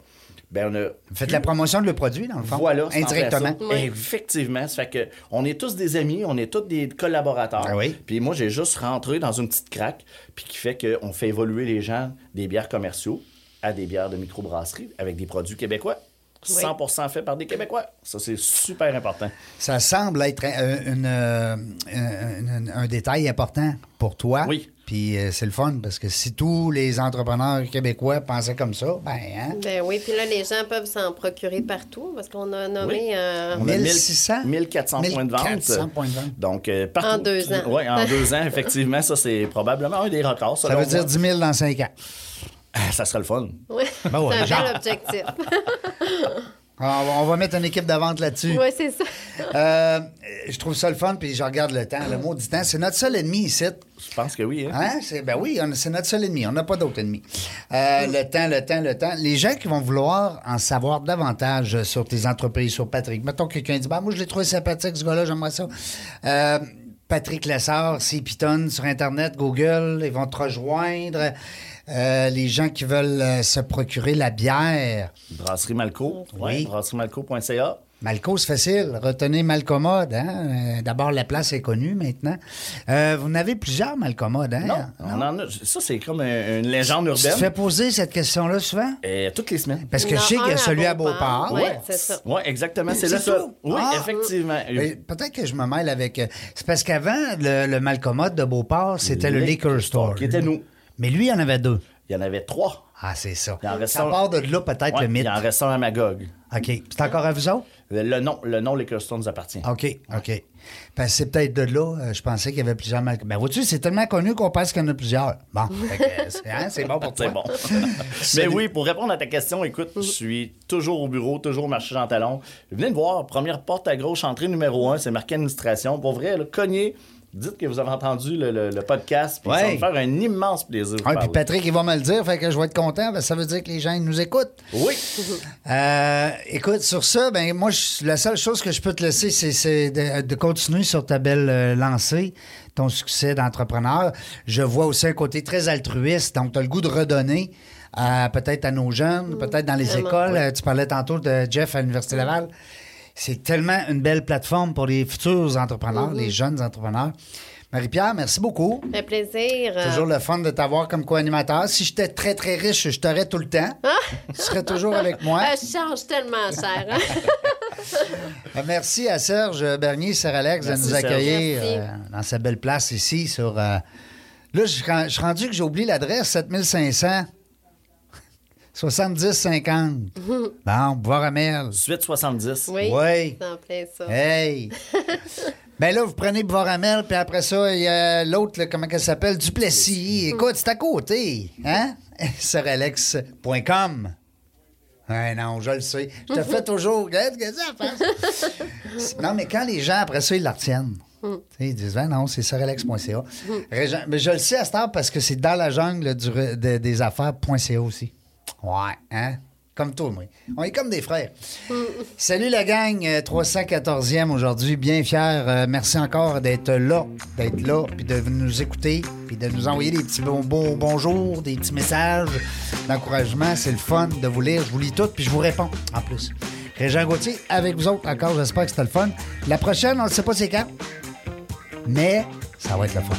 ben on a Faites la promotion de le produit, dans le fond. voilà, Indirectement. Effectivement. Ça fait que on est tous des amis, on est tous des collaborateurs. Ah oui. Puis moi, j'ai juste rentré dans une petite craque, puis qui fait qu'on fait évoluer les gens des bières commerciaux à des bières de microbrasserie avec des produits québécois. 100% faits par des Québécois. Ça, c'est super important. Ça semble être un, une, euh, un- détail important pour toi. Oui. Puis euh, c'est le fun parce que si tous les entrepreneurs québécois pensaient comme ça, ben, hein? Ben oui, puis là, les gens peuvent s'en procurer partout parce qu'on a nommé. Oui. euh, On a 1600? 1400 points de vente. 1400 points de vente. Donc, euh, partout. En deux ans. Oui, en deux ans, effectivement. Ça, c'est probablement un des records. Ça veut dire moi. 10 000 dans 5 ans. Ah, Ça serait le fun. Oui, Ben ouais, c'est un genre. bel objectif. On [laughs] va, on va mettre une équipe de vente là-dessus. Oui, c'est ça. Euh, je trouve ça le fun, puis je regarde le temps. Le mot du temps, c'est notre seul ennemi ici. Je pense que oui. Hein? Hein? C'est, ben oui, on- c'est notre seul ennemi. On n'a pas d'autre ennemi. Euh, le temps, le temps, le temps. Les gens qui vont vouloir en savoir davantage sur tes entreprises, sur Patrick. Mettons que quelqu'un dit, ben, moi, je l'ai trouvé sympathique, ce gars-là, j'aimerais ça. Euh, Patrick Lessard, c'est Python sur Internet, Google, ils vont te rejoindre. Euh, les gens qui veulent euh, se procurer la bière. Brasserie Malco. Oui. Brasseriemalco.ca. Malco, c'est facile. Retenez Malcommode. Hein? Euh, D'abord, la place est connue maintenant. Euh, vous en avez plusieurs Malcommodes. Hein? Non, on en a- ça, c'est comme un- une légende Tu te urbaine. fais poser cette question-là souvent? Euh, toutes les semaines. Parce que je sais qu'il y a celui à Beauport. Beauport. Oui, Ouais. c'est ça. Oui, exactement. C'est le seul. tout? Oui, Ah. effectivement. Peut-être que je me mêle avec. C'est parce qu'avant, le, le Malcommode de Beauport, c'était le Liquor Liquor Store. Qui était nous. Mais lui, il y en avait deux. Il y en avait trois. Ah, c'est ça. Il en reste Ça un- part de là, peut-être, Ouais, le mythe. Il en reste un à Magog. OK. C'est encore à vous autres? Le, le nom, le nom Liquor Store nous appartient. OK, OK. Parce que c'est peut-être de là, euh, je pensais qu'il y avait plusieurs Malcommode. Ben, vois-tu, c'est tellement connu qu'on pense qu'il y en a plusieurs. Bon, [laughs] euh, c'est hein, c'est bon pour toi. C'est bon. [laughs] Mais oui, pour répondre à ta question, écoute, je suis toujours au bureau, toujours au marché Jean Talon. Venez me voir, première porte à gauche, entrée numéro un, c'est marqué administration. Pour vrai, là, cognez, dites que vous avez entendu le, le- le podcast, puis ça va me faire un immense plaisir. Ouais, puis. Patrick, il va me le dire, fait que je vais être content, parce que ça veut dire que les gens ils nous écoutent. Oui. Euh, écoute, sur ça, ben moi, je- la seule chose que je peux te laisser, c'est- de, de continuer sur ta belle euh, lancée, ton succès d'entrepreneur. Je vois aussi un côté très altruiste, donc tu as le goût de redonner. euh, peut-être à nos jeunes, peut-être dans les Vraiment. écoles. Tu parlais tantôt de Jeff à l'Université Laval. C'est tellement une belle plateforme pour les futurs entrepreneurs, les jeunes entrepreneurs. Marie-Pierre, merci beaucoup. Un plaisir. Toujours le fun de t'avoir comme co-animateur. Si j'étais très, très riche, je t'aurais tout le temps. Tu serais toujours avec moi. [laughs] euh, je charge tellement cher. hein. [laughs] Merci à Serge Bernier, Sir Alex, de nous Serge. accueillir euh, dans sa belle place ici sur. euh, Là, je suis rendu que j'ai oublié l'adresse 7500 7050. [laughs] Bon, boire à Mel. Suite 70. Oui. Oui. C'est en plein ça. Hey! [laughs] ben là, vous prenez Boramel, puis après ça, il y a l'autre, comment elle s'appelle? Duplessis. Écoute, c'est à côté. Hein? [laughs] Suralex.com. Ouais, non, je le sais. Je te fais toujours. Non, mais quand les gens, après ça, ils la retiennent. Tu sais, Ils disent, Ben non, c'est suralex.ca. Régent- Mais je le sais à cette heure parce que c'est dans la jungle du re- de- des affaires.ca aussi. Ouais, hein? Comme toi, moi. On est comme des frères. [laughs] Salut la gang, euh, 314e aujourd'hui, bien fier. Euh, merci encore d'être là, d'être là, puis de nous écouter, puis de nous envoyer des petits bon, bon- bonjours, des petits messages d'encouragement. C'est le fun de vous lire. Je vous lis tout, puis je vous réponds en plus. Régent Gauthier, avec vous autres encore, j'espère que c'était le fun. La prochaine, on ne sait pas c'est quand, mais ça va être le fun.